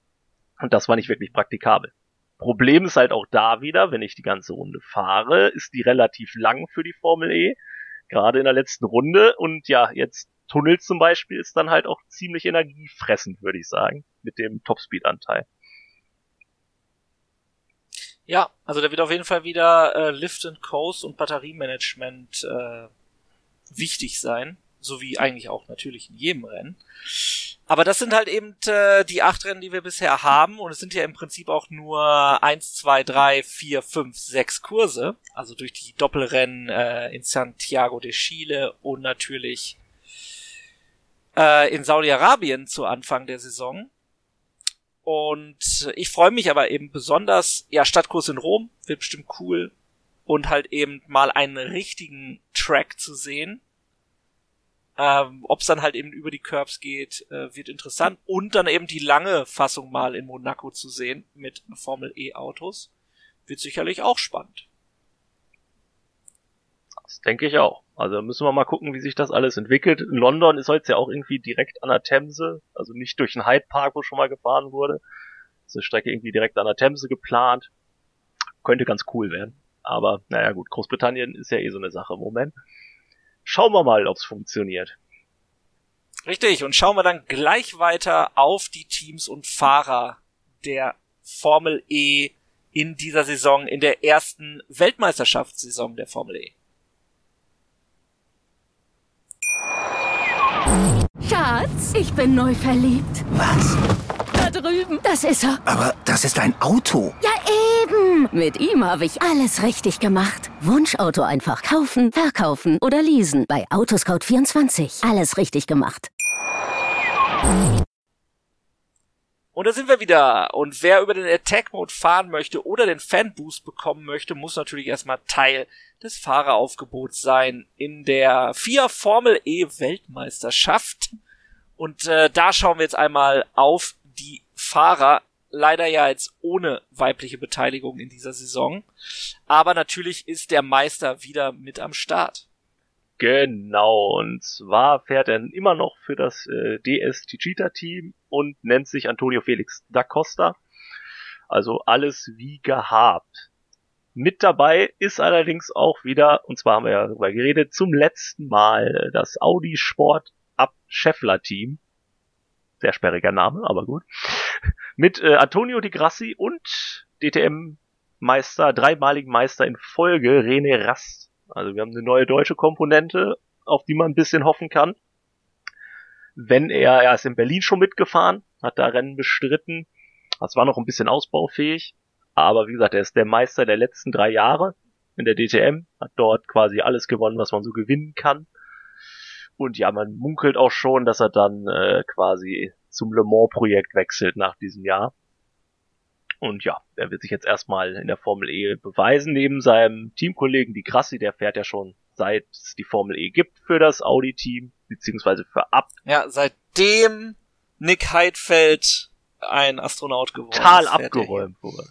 Speaker 3: Und das war nicht wirklich praktikabel. Problem ist halt auch da wieder, wenn ich die ganze Runde fahre, ist die relativ lang für die Formel E, gerade in der letzten Runde. Und ja, jetzt Tunnel zum Beispiel ist dann halt auch ziemlich energiefressend, würde ich sagen, mit dem Topspeed-Anteil.
Speaker 2: Ja, also da wird auf jeden Fall wieder äh, Lift and Coast und Batteriemanagement äh, wichtig sein, so wie eigentlich auch natürlich in jedem Rennen. Aber das sind halt eben äh, die acht Rennen, die wir bisher haben und es sind ja im Prinzip auch nur eins, zwei, drei, vier, fünf, sechs Kurse, also durch die Doppelrennen äh, in Santiago de Chile und natürlich äh, in Saudi-Arabien zu Anfang der Saison. Und ich freue mich aber eben besonders, ja, Stadtkurs in Rom wird bestimmt cool. Und halt eben mal einen richtigen Track zu sehen. Ähm, Ob es dann halt eben über die Curbs geht, äh, wird interessant. Und dann eben die lange Fassung mal in Monaco zu sehen mit Formel E Autos. Wird sicherlich auch spannend.
Speaker 3: Das denke ich auch. Also müssen wir mal gucken, wie sich das alles entwickelt. London soll es ja auch irgendwie direkt an der Themse, also nicht durch den Hyde Park, wo schon mal gefahren wurde. Ist eine Strecke irgendwie direkt an der Themse geplant. Könnte ganz cool werden. Aber naja gut, Großbritannien ist ja eh so eine Sache im Moment. Schauen wir mal, ob es funktioniert.
Speaker 2: Richtig, und schauen wir dann gleich weiter auf die Teams und Fahrer der Formel E in dieser Saison, in der ersten Weltmeisterschaftssaison der Formel E.
Speaker 4: Schatz, ich bin neu verliebt.
Speaker 5: Was?
Speaker 4: Da drüben. Das ist er.
Speaker 5: Aber das ist ein Auto.
Speaker 4: Ja, Mit ihm habe ich alles richtig gemacht. Wunschauto einfach kaufen, verkaufen oder leasen. Bei Autoscout24. Alles richtig gemacht.
Speaker 2: Und da sind wir wieder. Und wer über den Attack Mode fahren möchte oder den Fan Boost bekommen möchte, muss natürlich erstmal Teil des Fahreraufgebots sein in der FIA Formel E Weltmeisterschaft. Und äh, da schauen wir jetzt einmal auf die Fahrer. Leider ja jetzt ohne weibliche Beteiligung in dieser Saison. Aber natürlich ist der Meister wieder mit am Start.
Speaker 3: Genau, und zwar fährt er immer noch für das äh, DS Tichita Team und nennt sich Antonio Felix da Costa. Also alles wie gehabt. Mit dabei ist allerdings auch wieder, und zwar haben wir ja darüber geredet, zum letzten Mal das Audi Sport Up Scheffler Team. Sehr sperriger Name, aber gut. Mit äh, Antonio Di Grassi und DTM Meister, dreimaligen Meister in Folge, René Rast also wir haben eine neue deutsche Komponente, auf die man ein bisschen hoffen kann. Wenn er, er ist in Berlin schon mitgefahren, hat da Rennen bestritten. Das war noch ein bisschen ausbaufähig. Aber wie gesagt, er ist der Meister der letzten drei Jahre in der DTM, hat dort quasi alles gewonnen, was man so gewinnen kann. Und ja, man munkelt auch schon, dass er dann äh, quasi zum Le Mans Projekt wechselt nach diesem Jahr. Und ja, er wird sich jetzt erstmal in der Formel E beweisen, neben seinem Teamkollegen, die Grassi, der fährt ja schon seit es die Formel E gibt für das Audi-Team, beziehungsweise für Ab.
Speaker 2: Ja, seitdem Nick Heidfeld ein Astronaut geworden
Speaker 3: Total ist. abgeräumt wurde.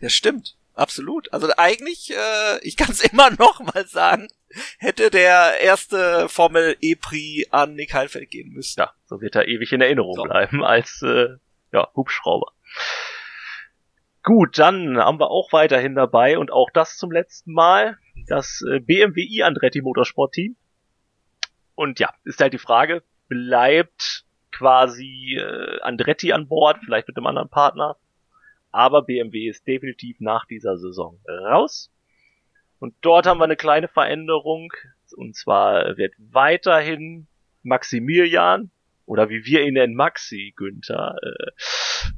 Speaker 2: ja, stimmt. Absolut. Also eigentlich, äh, ich kann es [LAUGHS] immer noch mal sagen, hätte der erste Formel E-Prix an Nick Heidfeld gehen müssen.
Speaker 3: Ja, so wird er ewig in Erinnerung so. bleiben als äh, ja, Hubschrauber. Gut, dann haben wir auch weiterhin dabei und auch das zum letzten Mal das äh, BMW i Andretti Motorsport Team. Und ja, ist halt die Frage, bleibt quasi äh, Andretti an Bord, vielleicht mit einem anderen Partner, aber BMW ist definitiv nach dieser Saison raus. Und dort haben wir eine kleine Veränderung, und zwar wird weiterhin Maximilian oder wie wir ihn nennen, Maxi Günther, äh,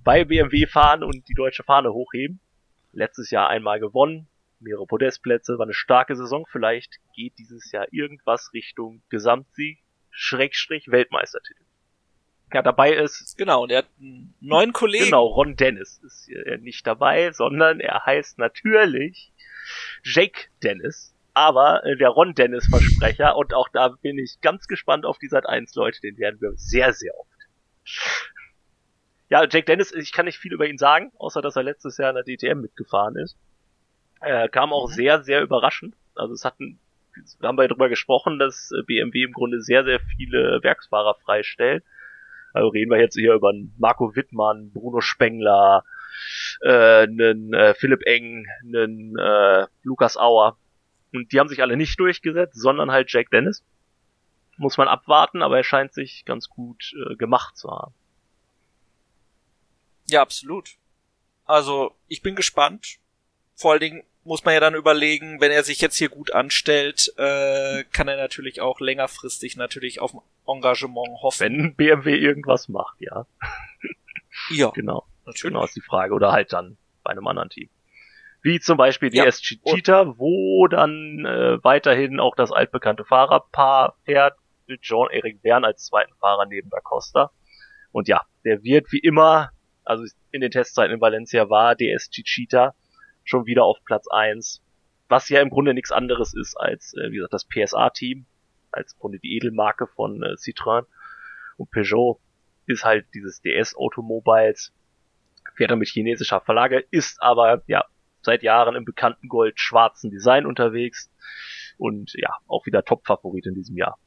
Speaker 3: bei BMW fahren und die deutsche Fahne hochheben. Letztes Jahr einmal gewonnen, mehrere Podestplätze, war eine starke Saison. Vielleicht geht dieses Jahr irgendwas Richtung Gesamtsieg, Schrägstrich Weltmeistertitel. Ja, dabei ist.
Speaker 2: Genau, und er hat einen neuen Kollegen.
Speaker 3: Genau, Ron Dennis ist hier nicht dabei, sondern er heißt natürlich Jake Dennis aber äh, der Ron Dennis Versprecher und auch da bin ich ganz gespannt auf die Sat 1 Leute, den werden wir sehr sehr oft. Ja, Jake Dennis, ich kann nicht viel über ihn sagen, außer dass er letztes Jahr in der DTM mitgefahren ist. Er kam auch mhm. sehr sehr überraschend. Also es hatten wir haben ja darüber gesprochen, dass äh, BMW im Grunde sehr sehr viele Werksfahrer freistellt. Also reden wir jetzt hier über einen Marco Wittmann, Bruno Spengler, äh, einen äh, Philipp Eng, einen äh, Lukas Auer und die haben sich alle nicht durchgesetzt, sondern halt Jack Dennis. Muss man abwarten, aber er scheint sich ganz gut äh, gemacht zu haben.
Speaker 2: Ja, absolut. Also, ich bin gespannt. Vor allen Dingen muss man ja dann überlegen, wenn er sich jetzt hier gut anstellt, äh, kann er natürlich auch längerfristig natürlich auf Engagement hoffen.
Speaker 3: Wenn BMW irgendwas macht, ja.
Speaker 2: Ja.
Speaker 3: genau. Natürlich. Genau ist die Frage. Oder halt dann bei einem anderen Team wie zum Beispiel die ja. SG Cheetah, wo dann äh, weiterhin auch das altbekannte Fahrerpaar fährt, mit Jean-Eric Bern als zweiten Fahrer neben Da Costa. Und ja, der wird wie immer, also in den Testzeiten in Valencia war DSG Cheetah schon wieder auf Platz eins, was ja im Grunde nichts anderes ist als, äh, wie gesagt, das PSA-Team, als im Grunde die Edelmarke von äh, Citroën. Und Peugeot ist halt dieses DS Automobiles, fährt er mit chinesischer Verlage, ist aber, ja, seit Jahren im bekannten gold-schwarzen Design unterwegs und ja, auch wieder Top-Favorit in diesem Jahr.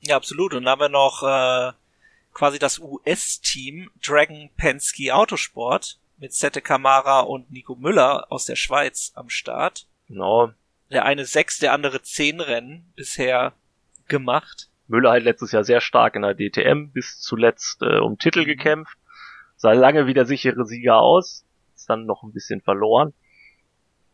Speaker 2: Ja, absolut. Und dann haben wir noch äh, quasi das US-Team Dragon Penske Autosport mit Sette Kamara und Nico Müller aus der Schweiz am Start.
Speaker 3: Genau.
Speaker 2: Der eine sechs, der andere zehn Rennen bisher gemacht.
Speaker 3: Müller halt letztes Jahr sehr stark in der DTM, bis zuletzt äh, um Titel gekämpft, sah lange wie der sichere Sieger aus, ist dann noch ein bisschen verloren.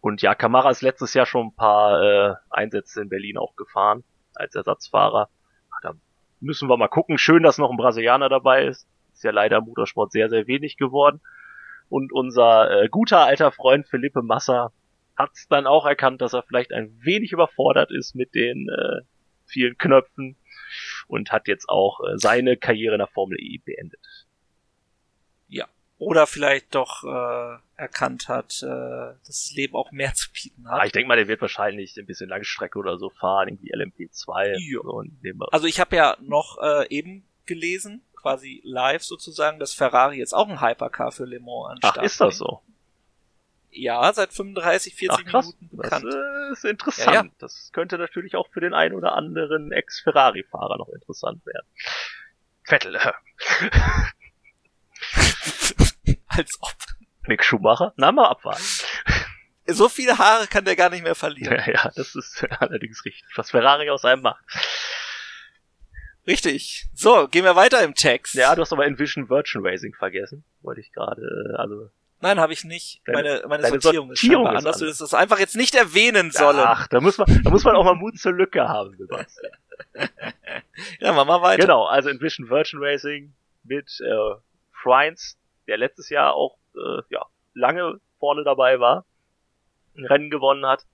Speaker 3: Und ja, Kamara ist letztes Jahr schon ein paar äh, Einsätze in Berlin auch gefahren als Ersatzfahrer. Ach, da müssen wir mal gucken. Schön, dass noch ein Brasilianer dabei ist. Ist ja leider im Motorsport sehr, sehr wenig geworden. Und unser äh, guter alter Freund Felipe Massa hat es dann auch erkannt, dass er vielleicht ein wenig überfordert ist mit den äh, vielen Knöpfen und hat jetzt auch äh, seine Karriere in der Formel E beendet.
Speaker 2: Ja. Oder vielleicht doch äh, erkannt hat, äh, dass das Leben auch mehr zu bieten hat.
Speaker 3: Ah, ich denke mal, der wird wahrscheinlich ein bisschen Langstrecke oder so fahren, irgendwie LMP2.
Speaker 2: Ja.
Speaker 3: So
Speaker 2: also ich habe ja noch äh, eben gelesen, quasi live sozusagen, dass Ferrari jetzt auch ein Hypercar für Le Mans anstatt.
Speaker 3: Ach, ist das so?
Speaker 2: Ja, seit 35, 40
Speaker 3: Ach.
Speaker 2: Minuten bekannt.
Speaker 3: Das ist interessant.
Speaker 2: Ja, ja.
Speaker 3: Das könnte natürlich auch für den einen oder anderen Ex-Ferrari-Fahrer noch interessant werden. Vettel, äh, [LAUGHS]
Speaker 2: Als ob.
Speaker 3: Nick Schumacher, na mal abwarten.
Speaker 2: So viele Haare kann der gar nicht mehr verlieren.
Speaker 3: Ja, ja, das ist [LAUGHS] allerdings richtig, was Ferrari aus einem macht.
Speaker 2: Richtig. So, gehen wir weiter im Text.
Speaker 3: Ja, du hast aber Envision Virgin Racing vergessen. Wollte ich gerade, äh, also.
Speaker 2: Nein, habe ich nicht.
Speaker 3: Deine-
Speaker 2: meine meine
Speaker 3: deine
Speaker 2: Sortierung, ist
Speaker 3: Sortierung
Speaker 2: scheinbar
Speaker 3: ist
Speaker 2: anders. Du
Speaker 3: anders.
Speaker 2: das einfach jetzt nicht erwähnen sollen.
Speaker 3: Ach, da muss man, da muss man auch mal Mut zur Lücke haben, Sebastian. [LAUGHS]
Speaker 2: Ja, machen wir weiter.
Speaker 3: Genau, also Envision Virgin Racing mit äh, Friends, der letztes Jahr auch äh, ja, lange vorne dabei war, ein Rennen gewonnen hat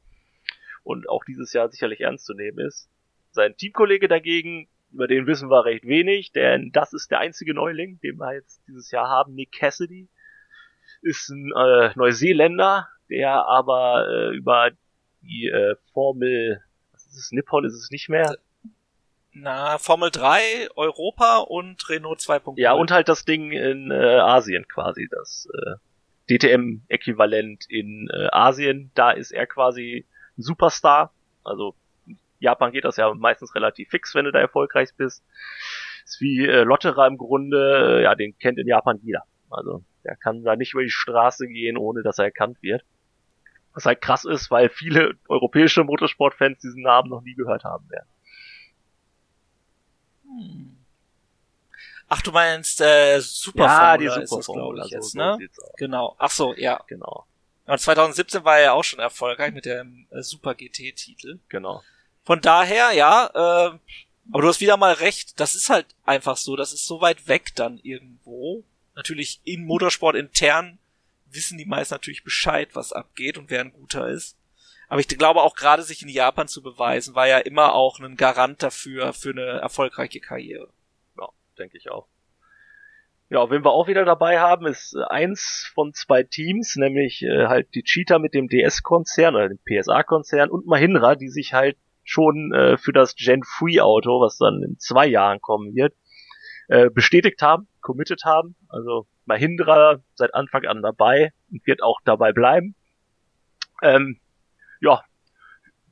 Speaker 3: und auch dieses Jahr sicherlich ernst zu nehmen ist. Sein Teamkollege dagegen, über den wissen wir recht wenig, denn das ist der einzige Neuling, den wir jetzt dieses Jahr haben, Nick Cassidy. Ist ein äh, Neuseeländer, der aber äh, über die äh, Formel, was ist es, Nippon ist es nicht mehr,
Speaker 2: Na, Formel 3, Europa und Renault 2.0.
Speaker 3: Ja, und halt das Ding in äh, Asien quasi, das äh, DTM-Äquivalent in äh, Asien. Da ist er quasi ein Superstar. Also Japan geht das ja meistens relativ fix, wenn du da erfolgreich bist. Ist wie äh, Lotterer im Grunde, äh, ja, den kennt in Japan jeder. Also der kann da nicht über die Straße gehen, ohne dass er erkannt wird. Was halt krass ist, weil viele europäische Motorsportfans diesen Namen noch nie gehört haben werden.
Speaker 2: Hm. Ach, du meinst äh, Super
Speaker 3: ja, die Superformula,
Speaker 2: glaube ich, jetzt,
Speaker 3: so,
Speaker 2: ne?
Speaker 3: so.
Speaker 2: Genau. Ach so, ja.
Speaker 3: Genau,
Speaker 2: Und 2017 war er ja auch schon erfolgreich mit dem äh, Super GT-Titel.
Speaker 3: genau.
Speaker 2: Von daher, ja, äh, aber du hast wieder mal recht, das ist halt einfach so, das ist so weit weg dann irgendwo. Natürlich in Motorsport intern wissen die meisten natürlich Bescheid, was abgeht und wer ein guter ist. Aber ich glaube auch gerade sich in Japan zu beweisen, war ja immer auch ein Garant dafür, für eine erfolgreiche Karriere.
Speaker 3: Ja, denke ich auch. Ja, wen wir auch wieder dabei haben, ist äh, eins von zwei Teams, nämlich äh, halt die Cheetah mit dem DS-Konzern oder dem PSA-Konzern und Mahindra, die sich halt schon äh, für das Gen 3 Auto, was dann in zwei Jahren kommen wird, äh, bestätigt haben, committed haben. Also Mahindra seit Anfang an dabei und wird auch dabei bleiben. Ähm, ja,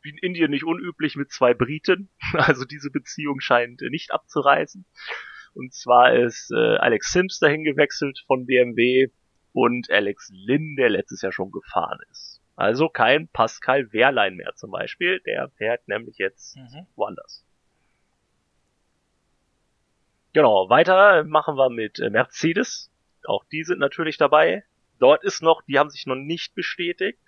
Speaker 3: wie in Indien nicht unüblich mit zwei Briten. [LAUGHS] Also diese Beziehung scheint nicht abzureißen. Und zwar ist äh, Alex Sims dahin gewechselt von BMW und Alex Lynn, der letztes Jahr schon gefahren ist. Also kein Pascal Wehrlein mehr zum Beispiel. Der fährt nämlich jetzt
Speaker 2: Mhm.
Speaker 3: woanders. Genau, weiter machen wir mit Mercedes. Auch die sind natürlich dabei. Dort ist noch, die haben sich noch nicht bestätigt.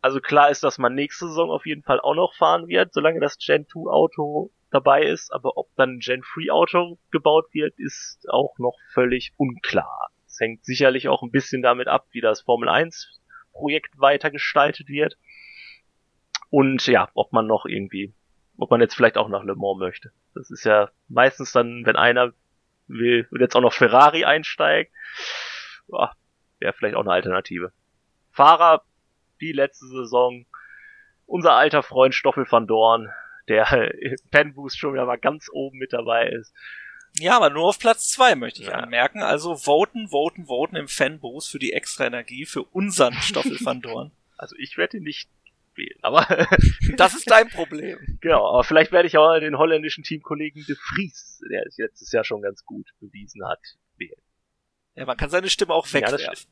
Speaker 3: Also klar ist, dass man nächste Saison auf jeden Fall auch noch fahren wird, solange das Gen 2 Auto dabei ist. Aber ob dann ein Gen 3 Auto gebaut wird, ist auch noch völlig unklar. Es hängt sicherlich auch ein bisschen damit ab, wie das Formel 1 Projekt weiter gestaltet wird. Und ja, ob man noch irgendwie, ob man jetzt vielleicht auch nach Le Mans möchte. Das ist ja meistens dann, wenn einer will und jetzt auch noch Ferrari einsteigt, wäre vielleicht auch eine Alternative. Fahrer wie letzte Saison, unser alter Freund Stoffel van Dorn, der [LAUGHS] im Penboost schon wieder mal ganz oben mit dabei ist.
Speaker 2: Ja, aber nur auf Platz zwei möchte ich
Speaker 3: Ja.
Speaker 2: anmerken. Also voten, voten, voten im Fanboost für die extra Energie für unseren Stoffel van Dorn. [LAUGHS]
Speaker 3: Also ich werde ihn nicht wählen, aber [LAUGHS]
Speaker 2: Das ist dein Problem.
Speaker 3: genau, aber vielleicht werde ich auch den holländischen Teamkollegen de Vries, der es letztes Jahr schon ganz gut bewiesen hat, wählen.
Speaker 2: Ja, man kann seine Stimme auch
Speaker 3: Ja,
Speaker 2: wegwerfen.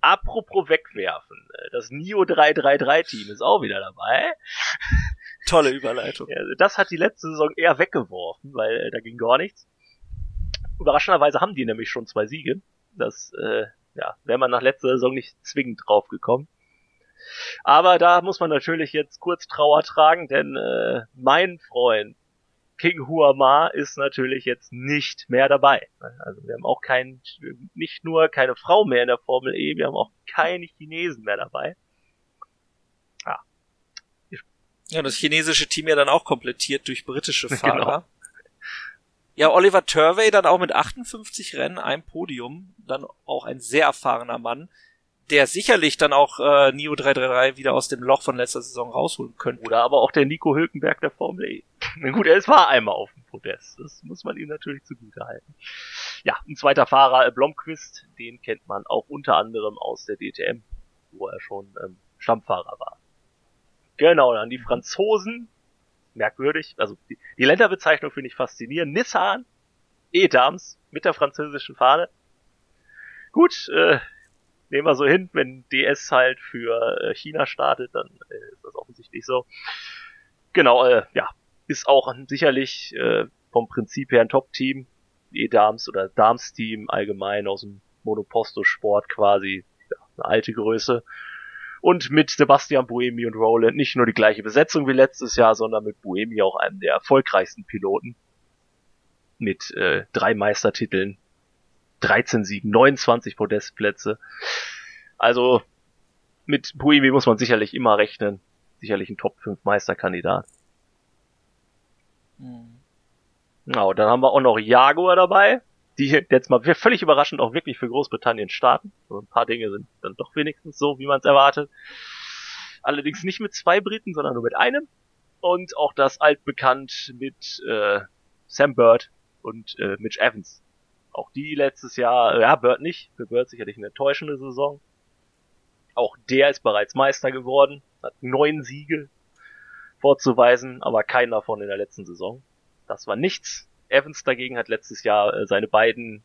Speaker 3: Apropos wegwerfen, das NIO 333 Team ist auch wieder dabei.
Speaker 2: Tolle Überleitung.
Speaker 3: Ja, Das hat die letzte Saison eher weggeworfen, weil äh, da ging gar nichts. Überraschenderweise haben die nämlich schon zwei Siege. Das äh, ja, wäre man nach letzter Saison nicht zwingend drauf gekommen. Aber da muss man natürlich jetzt kurz Trauer tragen, denn äh, mein Freund King Huama ist natürlich jetzt nicht mehr dabei. Also wir haben auch kein, nicht nur keine Frau mehr in der Formel E, wir haben auch keine Chinesen mehr dabei.
Speaker 2: Ja, das chinesische Team ja dann auch komplettiert durch britische [LAUGHS]
Speaker 3: Genau.
Speaker 2: Ja, Oliver Turvey dann auch mit 58 Rennen, einem Podium, dann auch ein sehr erfahrener Mann, der sicherlich dann auch äh, Nio 333 wieder aus dem Loch von letzter Saison rausholen könnte.
Speaker 3: Oder aber auch der Nico Hülkenberg der Formel E. Na gut, er ist- war einmal auf dem Podest. Das muss man ihm natürlich zugute halten. Ja, ein zweiter Fahrer, äh, Blomqvist, den kennt man auch unter anderem aus der DTM, wo er schon ähm, Stammfahrer war. Genau, dann die Franzosen. Merkwürdig. Also die, die Länderbezeichnung finde ich faszinierend. Nissan, Edams mit der französischen Fahne. Gut, äh, nehmen wir so hin, wenn DS halt für äh, China startet, dann äh, ist das offensichtlich so. Genau, äh, ja, ist auch sicherlich äh, vom Prinzip her ein Top-Team, E-Dams oder Dams-Team allgemein aus dem Monoposto-Sport quasi ja, eine alte Größe. Und mit Sebastian Buemi und Rowland nicht nur die gleiche Besetzung wie letztes Jahr, sondern mit Buemi auch einem der erfolgreichsten Piloten. Mit äh, drei Meistertiteln, 13 Siegen, 29 Podestplätze. Also mit Buemi muss man sicherlich immer rechnen. Sicherlich ein Top 5 Meisterkandidat.
Speaker 2: Hm.
Speaker 3: Ja, und dann haben wir auch noch Jaguar dabei, die jetzt mal völlig überraschend auch wirklich für Großbritannien starten. So ein paar Dinge sind dann doch wenigstens so, wie man es erwartet. Allerdings nicht mit zwei Briten, sondern nur mit einem. Und auch das altbekannt mit äh, Sam Bird und äh, Mitch Evans. Auch die letztes Jahr, äh, ja, Bird nicht, für Bird sicherlich eine enttäuschende Saison. Auch der ist bereits Meister geworden, hat neun Siege vorzuweisen, aber keinen davon in der letzten Saison. Das war nichts. Evans dagegen hat letztes Jahr äh, seine beiden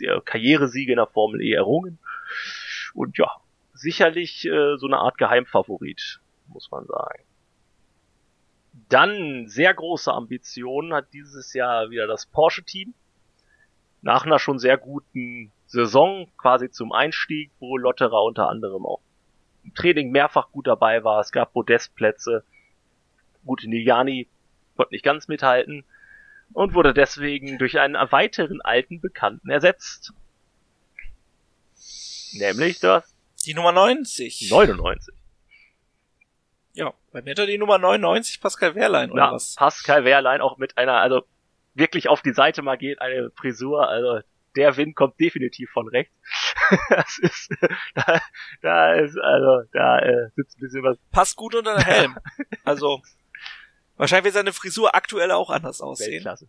Speaker 3: äh, Karrieresiege in der Formel E errungen. Und ja, sicherlich äh, so eine Art Geheimfavorit, muss man sagen. Dann sehr große Ambitionen hat dieses Jahr wieder das Porsche-Team. Nach einer schon sehr guten Saison, quasi zum Einstieg, wo Lotterer unter anderem auch im Training mehrfach gut dabei war. Es gab Podestplätze. Gut, Niljani konnte nicht ganz mithalten und wurde deswegen durch einen weiteren alten Bekannten ersetzt. Nämlich das
Speaker 2: Die Nummer 90.
Speaker 3: 99.
Speaker 2: Ja, bei mir hat er die Nummer 99 Pascal Wehrlein oder
Speaker 3: Ja,
Speaker 2: was?
Speaker 3: Pascal Wehrlein auch mit einer, also wirklich auf die Seite mal geht, eine Frisur, also der Wind kommt definitiv von rechts. [LAUGHS] das ist, da, da ist, also, da äh, sitzt ein bisschen was
Speaker 2: Passt gut unter den Helm. [LAUGHS] Also, wahrscheinlich wird seine Frisur aktuell auch anders aussehen.
Speaker 3: Weltklasse.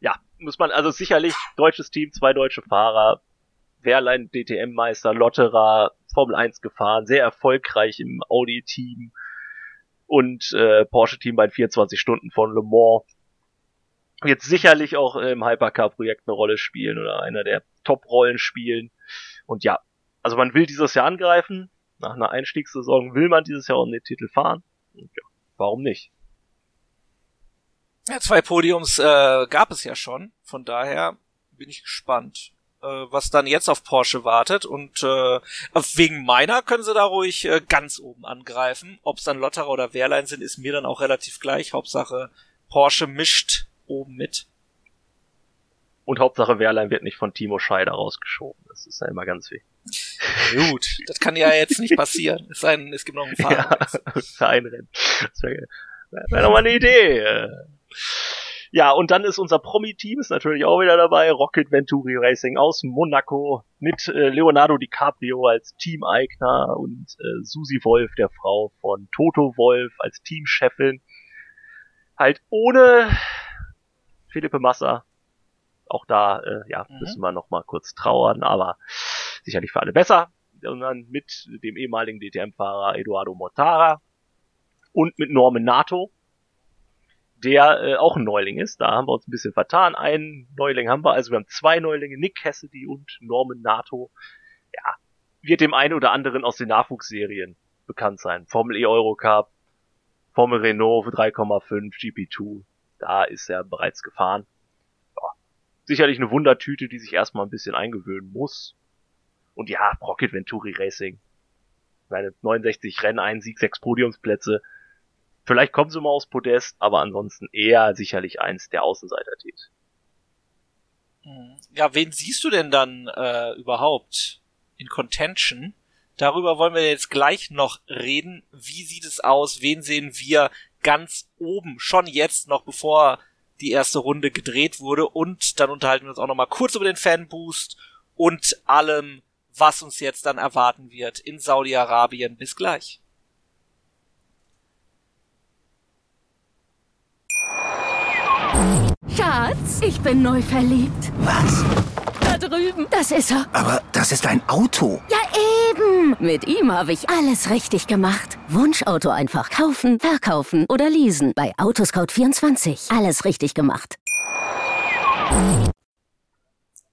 Speaker 3: Ja, muss man, also sicherlich deutsches Team, zwei deutsche Fahrer, Wehrlein DTM-Meister, Lotterer, Formel 1 gefahren, sehr erfolgreich im Audi-Team und äh, Porsche-Team bei den 24 Stunden von Le Mans. Jetzt sicherlich auch im Hypercar-Projekt eine Rolle spielen oder einer der Top-Rollen spielen. Und ja, also man will dieses Jahr angreifen. Nach einer Einstiegssaison will man dieses Jahr um den Titel fahren. Und ja, warum nicht?
Speaker 2: Ja, zwei Podiums äh, gab es ja schon. Von daher bin ich gespannt, äh, was dann jetzt auf Porsche wartet. Und äh, wegen meiner können sie da ruhig äh, ganz oben angreifen. Ob es dann Lotterer oder Wehrlein sind, ist mir dann auch relativ gleich. Hauptsache Porsche mischt oben mit.
Speaker 3: Und Hauptsache Wehrlein wird nicht von Timo Scheider rausgeschoben. Das ist ja immer ganz wichtig.
Speaker 2: Gut, das kann ja jetzt nicht passieren. Es sei denn, es gibt noch einen [LAUGHS] Fahrer.
Speaker 3: Ja, ein Rennen. Das wäre wär doch mal eine Idee. Ja, und dann ist unser Promi-Team ist natürlich auch wieder dabei. Rocket Venturi Racing aus Monaco mit äh, Leonardo DiCaprio als Teameigner und äh, Susi Wolf, der Frau von Toto Wolf als Teamchefin. Halt ohne Philippe Massa. Auch da, äh, ja,
Speaker 2: Mhm.
Speaker 3: müssen wir noch mal kurz trauern, aber sicherlich für alle besser. Dann mit dem ehemaligen DTM-Fahrer Eduardo Mortara und mit Norman Nato, der äh, auch ein Neuling ist. Da haben wir uns ein bisschen vertan. Einen Neuling haben wir, also wir haben zwei Neulinge, Nick Cassidy und Norman Nato. Ja, wird dem einen oder anderen aus den Nachwuchsserien bekannt sein. Formel E Eurocup, Formel Renault 3,5, GP2, da ist er bereits gefahren. Sicherlich eine Wundertüte, die sich erstmal ein bisschen eingewöhnen muss. Und ja, Rocket Venturi Racing. Seine 69 Rennen, ein Sieg, sechs Podiumsplätze. Vielleicht kommen sie mal aufs Podest, aber ansonsten eher sicherlich eins der Außenseiter-Teams.
Speaker 2: Mhm. Ja, wen siehst du denn dann äh, überhaupt in Contention? Darüber wollen wir jetzt gleich noch reden. Wie sieht es aus? Wen sehen wir ganz oben? Schon jetzt, noch bevor die erste Runde gedreht wurde. Und dann unterhalten wir uns auch noch mal kurz über den Fanboost und allem, was uns jetzt dann erwarten wird in Saudi-Arabien. Bis gleich.
Speaker 4: Schatz, ich bin neu verliebt.
Speaker 5: Was?
Speaker 4: Da drüben. Das ist er.
Speaker 5: Aber das ist ein Auto.
Speaker 4: Ja, eben. Mit ihm habe ich alles richtig gemacht. Wunschauto einfach kaufen, verkaufen oder leasen. Bei Autoscout24. Alles richtig gemacht.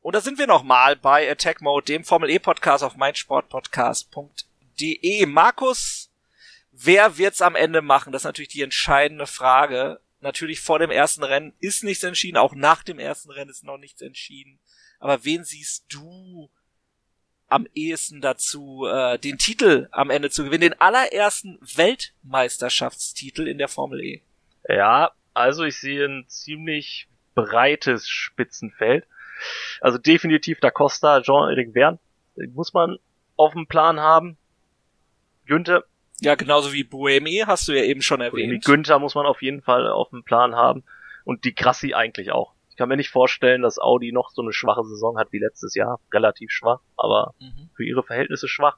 Speaker 2: Und da sind wir nochmal bei Attack Mode, dem Formel E Podcast auf meinsportpodcast.de. Markus, wer wird's am Ende machen? Das ist natürlich die entscheidende Frage. Natürlich vor dem ersten Rennen ist nichts entschieden, auch nach dem ersten Rennen ist noch nichts entschieden. Aber wen siehst du am ehesten dazu, äh, den Titel am Ende zu gewinnen, den allerersten Weltmeisterschaftstitel in der Formel E?
Speaker 3: Ja, also ich sehe ein ziemlich breites Spitzenfeld. Also definitiv Da Costa, Jean-Eric Verne, den muss man auf dem Plan haben. Günther,
Speaker 2: Ja, genauso wie Buemi, hast du ja eben schon erwähnt.
Speaker 3: Günther muss man auf jeden Fall auf dem Plan haben. Und die Grassi eigentlich auch. Ich kann mir nicht vorstellen, dass Audi noch so eine schwache Saison hat wie letztes Jahr. Relativ schwach, aber
Speaker 2: Mhm.
Speaker 3: für ihre Verhältnisse schwach.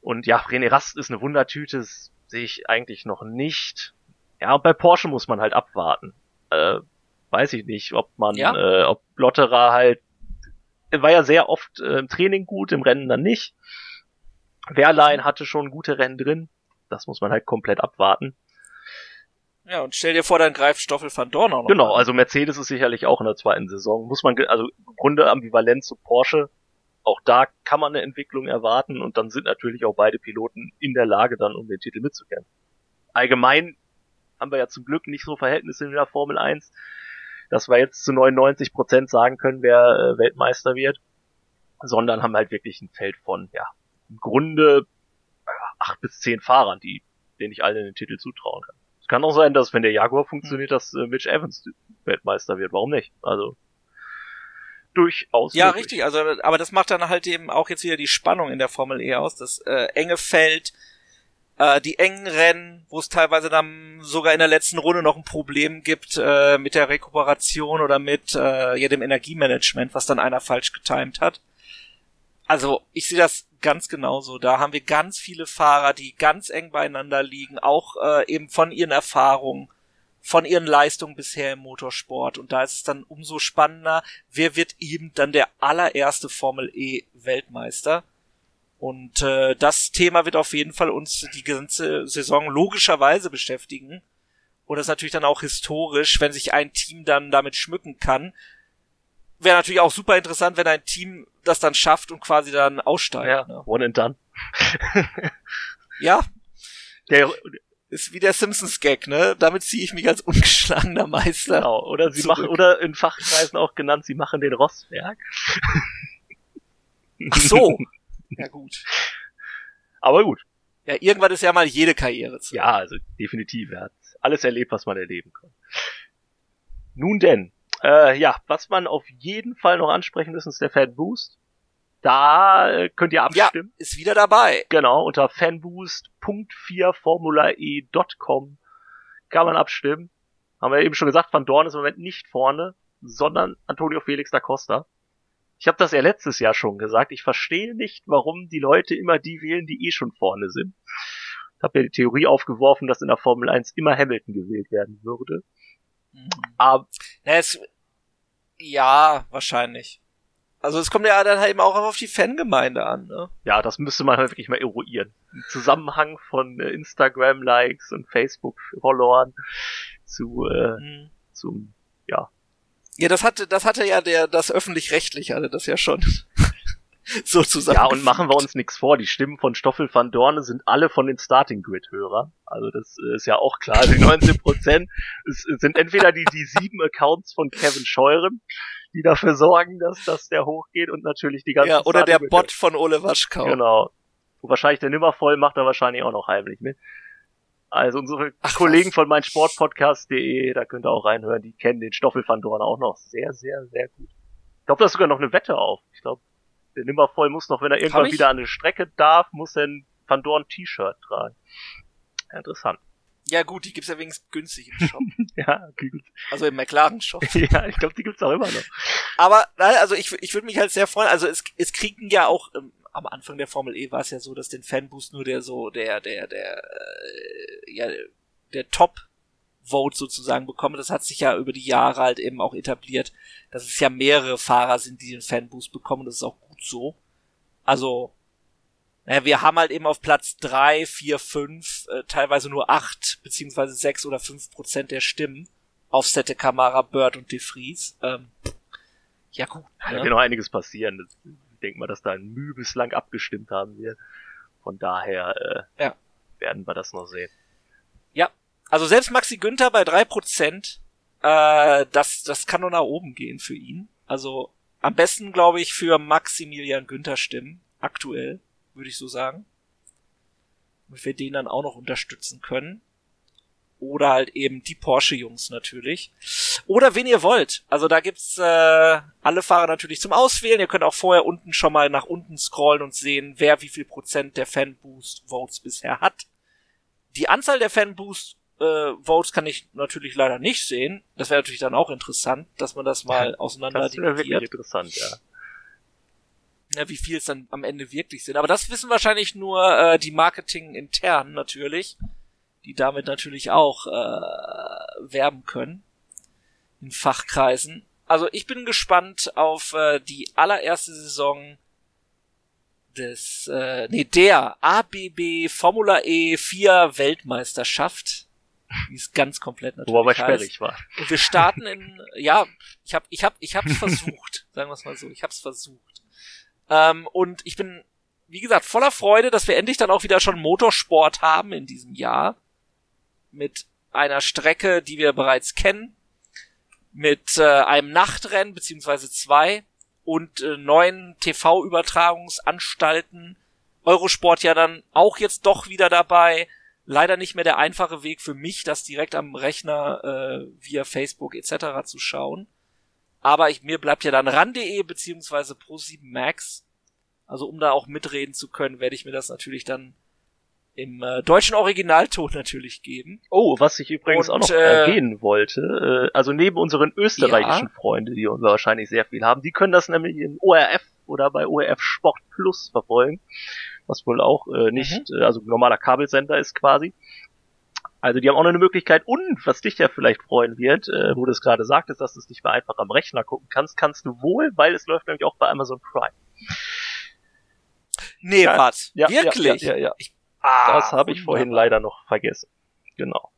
Speaker 3: Und ja, René Rast ist eine Wundertüte, sehe ich eigentlich noch nicht. Ja, und bei Porsche muss man halt abwarten. Äh, weiß ich nicht, ob man,
Speaker 2: Ja.
Speaker 3: äh, ob Lotterer halt, er war ja sehr oft äh, im Training gut, im Rennen dann nicht. Wehrlein hatte schon gute Rennen drin. Das muss man halt komplett abwarten.
Speaker 2: Ja, und stell dir vor, dann greift Stoffel van Dorn auch noch.
Speaker 3: Genau,
Speaker 2: an.
Speaker 3: also Mercedes ist sicherlich auch in der zweiten Saison. Muss man, also im Grunde ambivalent zu Porsche. Auch da kann man eine Entwicklung erwarten und dann sind natürlich auch beide Piloten in der Lage, dann um den Titel mitzukämpfen. Allgemein haben wir ja zum Glück nicht so Verhältnisse in der Formel 1, dass wir jetzt zu 99 Prozent sagen können, wer äh, Weltmeister wird, sondern haben halt wirklich ein Feld von, ja, im Grunde äh, acht bis zehn Fahrern, die, denen ich allen den Titel zutrauen kann. Es kann auch sein, dass wenn der Jaguar funktioniert, dass äh, Mitch Evans Weltmeister wird. Warum nicht? Also durchaus.
Speaker 2: Ja,
Speaker 3: möglich.
Speaker 2: richtig. Also, aber das macht dann halt eben auch jetzt wieder die Spannung in der Formel E aus. Das äh, enge Feld, äh, die engen Rennen, wo es teilweise dann sogar in der letzten Runde noch ein Problem gibt äh, mit der Rekuperation oder mit äh, ja, dem Energiemanagement, was dann einer falsch getimt hat. Also ich sehe das ganz genauso. Da haben wir ganz viele Fahrer, die ganz eng beieinander liegen, auch äh, eben von ihren Erfahrungen, von ihren Leistungen bisher im Motorsport. Und da ist es dann umso spannender, wer wird eben dann der allererste Formel E Weltmeister. Und äh, das Thema wird auf jeden Fall uns die ganze Saison logischerweise beschäftigen. Und das ist natürlich dann auch historisch, wenn sich ein Team dann damit schmücken kann. Wäre natürlich auch super interessant, wenn ein Team das dann schafft und quasi dann aussteigt.
Speaker 3: Ja,
Speaker 2: Ne?
Speaker 3: one and done. [LAUGHS]
Speaker 2: ja
Speaker 3: Der,
Speaker 2: ist wie der Simpsons Gag, ne? Damit ziehe ich mich als ungeschlagener Meister.
Speaker 3: genau. Oder sie
Speaker 2: Zurück.
Speaker 3: machen, oder in Fachkreisen auch genannt, sie machen den Rossberg.
Speaker 2: Ach so. [LAUGHS] ja gut.
Speaker 3: Aber gut.
Speaker 2: Ja, irgendwann ist ja mal jede Karriere zu.
Speaker 3: Ja, also definitiv. Er hat alles erlebt, was man erleben kann. Nun denn, äh, ja, was man auf jeden Fall noch ansprechen müssen, ist der Fanboost. Da äh, könnt ihr
Speaker 2: Ja,
Speaker 3: abstimmen.
Speaker 2: ist wieder dabei.
Speaker 3: Genau, unter fanboost.4formulae.com kann man abstimmen. Haben wir eben schon gesagt, Van Dorn ist im Moment nicht vorne, sondern Antonio Felix da Costa. Ich habe das ja letztes Jahr schon gesagt. Ich verstehe nicht, warum die Leute immer die wählen, die eh schon vorne sind. Ich habe ja die Theorie aufgeworfen, dass in der Formel 1 immer Hamilton gewählt werden würde.
Speaker 2: Mhm. Aber ja, es, ja, wahrscheinlich. Also es kommt ja dann halt eben auch auf die Fangemeinde an, ne?
Speaker 3: Ja, das müsste man halt wirklich mal eruieren. Im Zusammenhang von äh, Instagram-Likes und Facebook-Followern zu, äh, mhm. zum, ja.
Speaker 2: Ja, das hatte, das hatte ja der, das öffentlich-rechtliche hatte das ja schon. [LAUGHS] sozusagen.
Speaker 3: Ja, und machen wir uns nichts vor, die Stimmen von Stoffel van Dorne sind alle von den Starting Grid-Hörern. Also das äh, ist ja auch klar, die 19 Prozent sind entweder die, die sieben Accounts von Kevin Scheuren, die dafür sorgen, dass, dass der hochgeht und natürlich die ganzen
Speaker 2: Ja, oder der Bot von Ole Waschkau.
Speaker 3: Genau. Wahrscheinlich der Nimmervoll macht er wahrscheinlich auch noch heimlich mit. Also unsere Ach, Kollegen was? von meinsportpodcast.de, da könnt ihr auch reinhören, die kennen den Stoffel van Dorn auch noch sehr, sehr, sehr gut. Ich glaube, da ist sogar noch eine Wette auf. Ich glaube, der Nimmervoll muss noch, wenn er irgendwann wieder an eine Strecke darf, muss er ein Van Dorn T-Shirt tragen. Interessant.
Speaker 2: Ja gut, die gibt's ja wenigstens günstig im Shop. [LAUGHS]
Speaker 3: ja, gut.
Speaker 2: Also im McLaren-Shop. [LAUGHS]
Speaker 3: ja, ich glaube, die gibt's auch immer noch.
Speaker 2: Aber, also ich, ich würde mich halt sehr freuen, also es, es kriegen ja auch, ähm, am Anfang der Formel E war es ja so, dass den Fanboost nur der so, der, der, der, äh, ja, der Top Vote sozusagen bekommen. Das hat sich ja über die Jahre halt eben auch etabliert, dass es ja mehrere Fahrer sind, die den Fanboost bekommen. Das ist auch gut so. Also, naja, wir haben halt eben auf Platz drei, vier, fünf, äh, teilweise nur acht beziehungsweise sechs oder fünf Prozent der Stimmen auf Sette Kamara, Bird und De Vries. Ähm, ja gut.
Speaker 3: Ne? Da wird noch einiges passieren. Ich denke mal, dass da ein Mühe bislang abgestimmt haben wir. Von daher äh, ja. werden wir das noch sehen.
Speaker 2: Ja, also selbst Maxi Günther bei drei Prozent, äh, das, das kann nur nach oben gehen für ihn. Also am besten, glaube ich, für Maximilian Günther stimmen, aktuell, würde ich so sagen. Und wir den dann auch noch unterstützen können. Oder halt eben die Porsche-Jungs natürlich. Oder wen ihr wollt. Also da gibt's äh, alle Fahrer natürlich zum Auswählen. Ihr könnt auch vorher unten schon mal nach unten scrollen und sehen, wer wie viel Prozent der Fanboost-Votes bisher hat. Die Anzahl der Fanboost äh, Votes kann ich natürlich leider nicht sehen. Das wäre natürlich dann auch interessant, dass man das mal [LAUGHS] auseinander
Speaker 3: das wäre wirklich interessant, ja.
Speaker 2: Ja, wie viel es dann am Ende wirklich sind. Aber das wissen wahrscheinlich nur äh, die Marketing intern natürlich, die damit natürlich auch äh, werben können in Fachkreisen. Also ich bin gespannt auf äh, die allererste Saison des, äh, nee, der ABB Formula E 4 Weltmeisterschaft die ist ganz komplett natürlich.
Speaker 3: Wo aber sperrig war.
Speaker 2: Und wir starten in, ja, ich hab, ich hab, ich hab's [LAUGHS] versucht, sagen wir es mal so, ich hab's versucht. Ähm, und ich bin, wie gesagt, voller Freude, dass wir endlich dann auch wieder schon Motorsport haben in diesem Jahr. Mit einer Strecke, die wir bereits kennen. Mit äh, einem Nachtrennen, beziehungsweise zwei. Und äh, neuen TV-Übertragungsanstalten. Eurosport ja dann auch jetzt doch wieder dabei leider nicht mehr der einfache Weg für mich, das direkt am Rechner äh, via Facebook etc. zu schauen. Aber ich, mir bleibt ja dann ran.de beziehungsweise Pro7 Max. Also um da auch mitreden zu können, werde ich mir das natürlich dann im äh, deutschen Originalton natürlich geben.
Speaker 3: Oh, was ich übrigens Und, auch noch äh, erwähnen wollte, äh, also neben unseren österreichischen ja. Freunden, die uns wahrscheinlich sehr viel haben, die können das nämlich in ORF oder bei ORF Sport Plus verfolgen was wohl auch äh, nicht, mhm. äh, also normaler Kabelsender ist quasi. Also die haben auch noch eine Möglichkeit und was dich ja vielleicht freuen wird, äh, wo du es gerade sagtest, dass du es nicht mehr einfach am Rechner gucken kannst, kannst du wohl, weil es läuft nämlich auch bei Amazon Prime.
Speaker 2: Nee, ja, was? Ja, Wirklich?
Speaker 3: Ja, ja, ja. Ich, ah, das habe ich vorhin leider noch vergessen. Genau.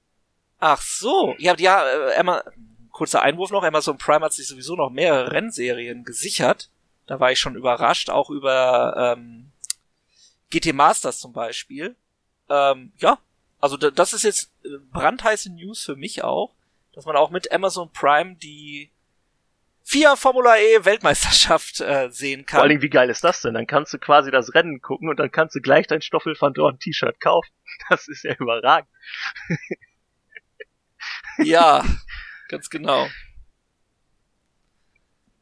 Speaker 2: Ach so. Ja, ja, äh, Emma, kurzer Einwurf noch, Amazon Prime hat sich sowieso noch mehrere Rennserien gesichert. Da war ich schon überrascht, auch über ähm, GT Masters zum Beispiel. Ähm, ja, also das ist jetzt äh, brandheiße News für mich auch, dass man auch mit Amazon Prime die FIA Formula E Weltmeisterschaft äh, sehen kann.
Speaker 3: Vor allem, wie geil ist das denn? Dann kannst du quasi das Rennen gucken und dann kannst du gleich dein Stoffel van Dorn T-Shirt kaufen. [LAUGHS] Das ist ja überragend. [LAUGHS]
Speaker 2: ja, ganz genau.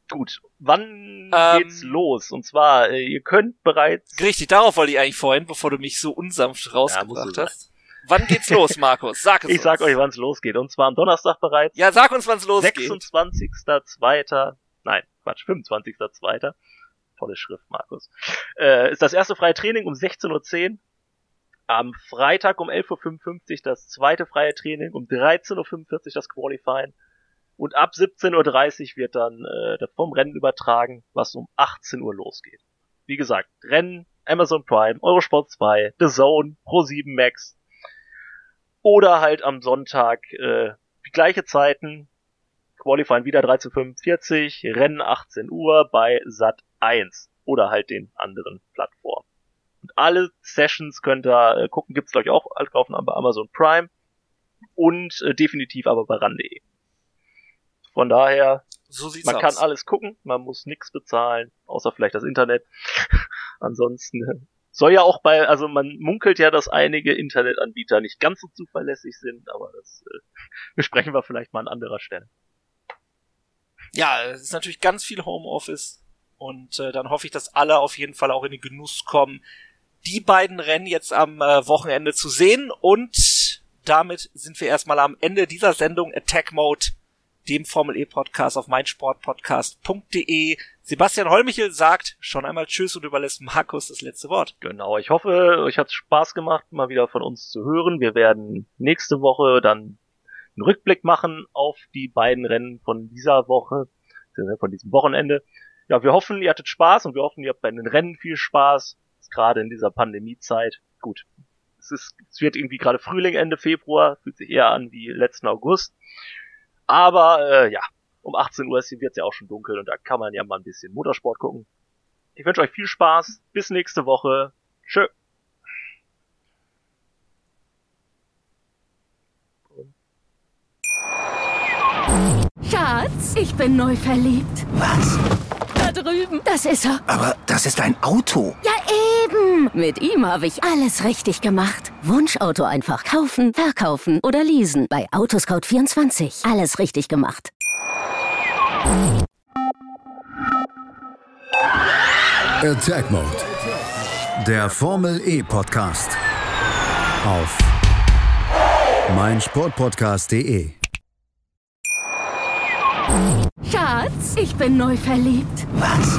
Speaker 3: Gut, wann ähm, geht's los? Und zwar, äh, ihr könnt bereits.
Speaker 2: Richtig, darauf wollte ich eigentlich vorhin, bevor du mich so unsanft rausgebracht ja, hast. Wann geht's los, Markus? Sag es
Speaker 3: Ich uns. sag euch, wann es losgeht. Und zwar am Donnerstag bereits.
Speaker 2: Ja, sag uns, wann es losgeht.
Speaker 3: 26.02. Nein, Quatsch, 25.02. Tolle Schrift, Markus. Äh, ist das erste freie Training um 16.10 Uhr. Am Freitag um 11.55 Uhr das zweite freie Training, um 13.45 Uhr das Qualifying Und ab 17.30 Uhr wird dann äh, das vom Rennen übertragen, was um 18 Uhr losgeht. Wie gesagt, Rennen, Amazon Prime, Eurosport 2, The Zone, Pro7 Max. Oder halt am Sonntag äh, die gleiche Zeiten. Qualifying wieder 13.45, Rennen 18 Uhr bei Sat 1 oder halt den anderen Plattformen. Und alle Sessions könnt ihr äh, gucken, gibt's glaube ich auch alle kaufen bei Amazon Prime und äh, definitiv aber bei RAN.de. Von daher,
Speaker 2: So
Speaker 3: man
Speaker 2: aus.
Speaker 3: kann alles gucken, man muss nichts bezahlen, außer vielleicht das Internet. [LAUGHS] Ansonsten äh, soll ja auch bei, also man munkelt ja, dass einige Internetanbieter nicht ganz so zuverlässig sind, aber das äh, [LAUGHS] besprechen wir vielleicht mal an anderer Stelle.
Speaker 2: Ja, es ist natürlich ganz viel Homeoffice und äh, dann hoffe ich, dass alle auf jeden Fall auch in den Genuss kommen, die beiden Rennen jetzt am äh, Wochenende zu sehen und damit sind wir erstmal am Ende dieser Sendung Attack Mode, dem Formel E Podcast auf meinsportpodcast.de. Sebastian Holmichel sagt schon einmal Tschüss und überlässt Markus das letzte Wort.
Speaker 3: Genau, ich hoffe, euch hat Spaß gemacht, mal wieder von uns zu hören. Wir werden nächste Woche dann einen Rückblick machen auf die beiden Rennen von dieser Woche, von diesem Wochenende. Ja, wir hoffen, ihr hattet Spaß und wir hoffen, ihr habt bei den Rennen viel Spaß, gerade in dieser Pandemiezeit. Gut, es ist, es wird irgendwie gerade Frühling, Ende Februar, fühlt sich eher an wie letzten August. Aber äh, ja, um 18 Uhr wird es ja auch schon dunkel und da kann man ja mal ein bisschen Motorsport gucken. Ich wünsche euch viel Spaß. Bis nächste Woche. Tschö.
Speaker 4: Schatz, ich bin neu verliebt.
Speaker 5: Was?
Speaker 4: Da drüben. Das ist er.
Speaker 5: Aber das ist ein Auto.
Speaker 4: Ja, eben. Mit ihm habe ich alles richtig gemacht. Wunschauto einfach kaufen, verkaufen oder leasen. Bei Autoscout24. Alles richtig gemacht.
Speaker 1: Attack Mode. Der Formel E Podcast. Auf meinsportpodcast.de.
Speaker 4: Schatz, ich bin neu verliebt.
Speaker 5: Was?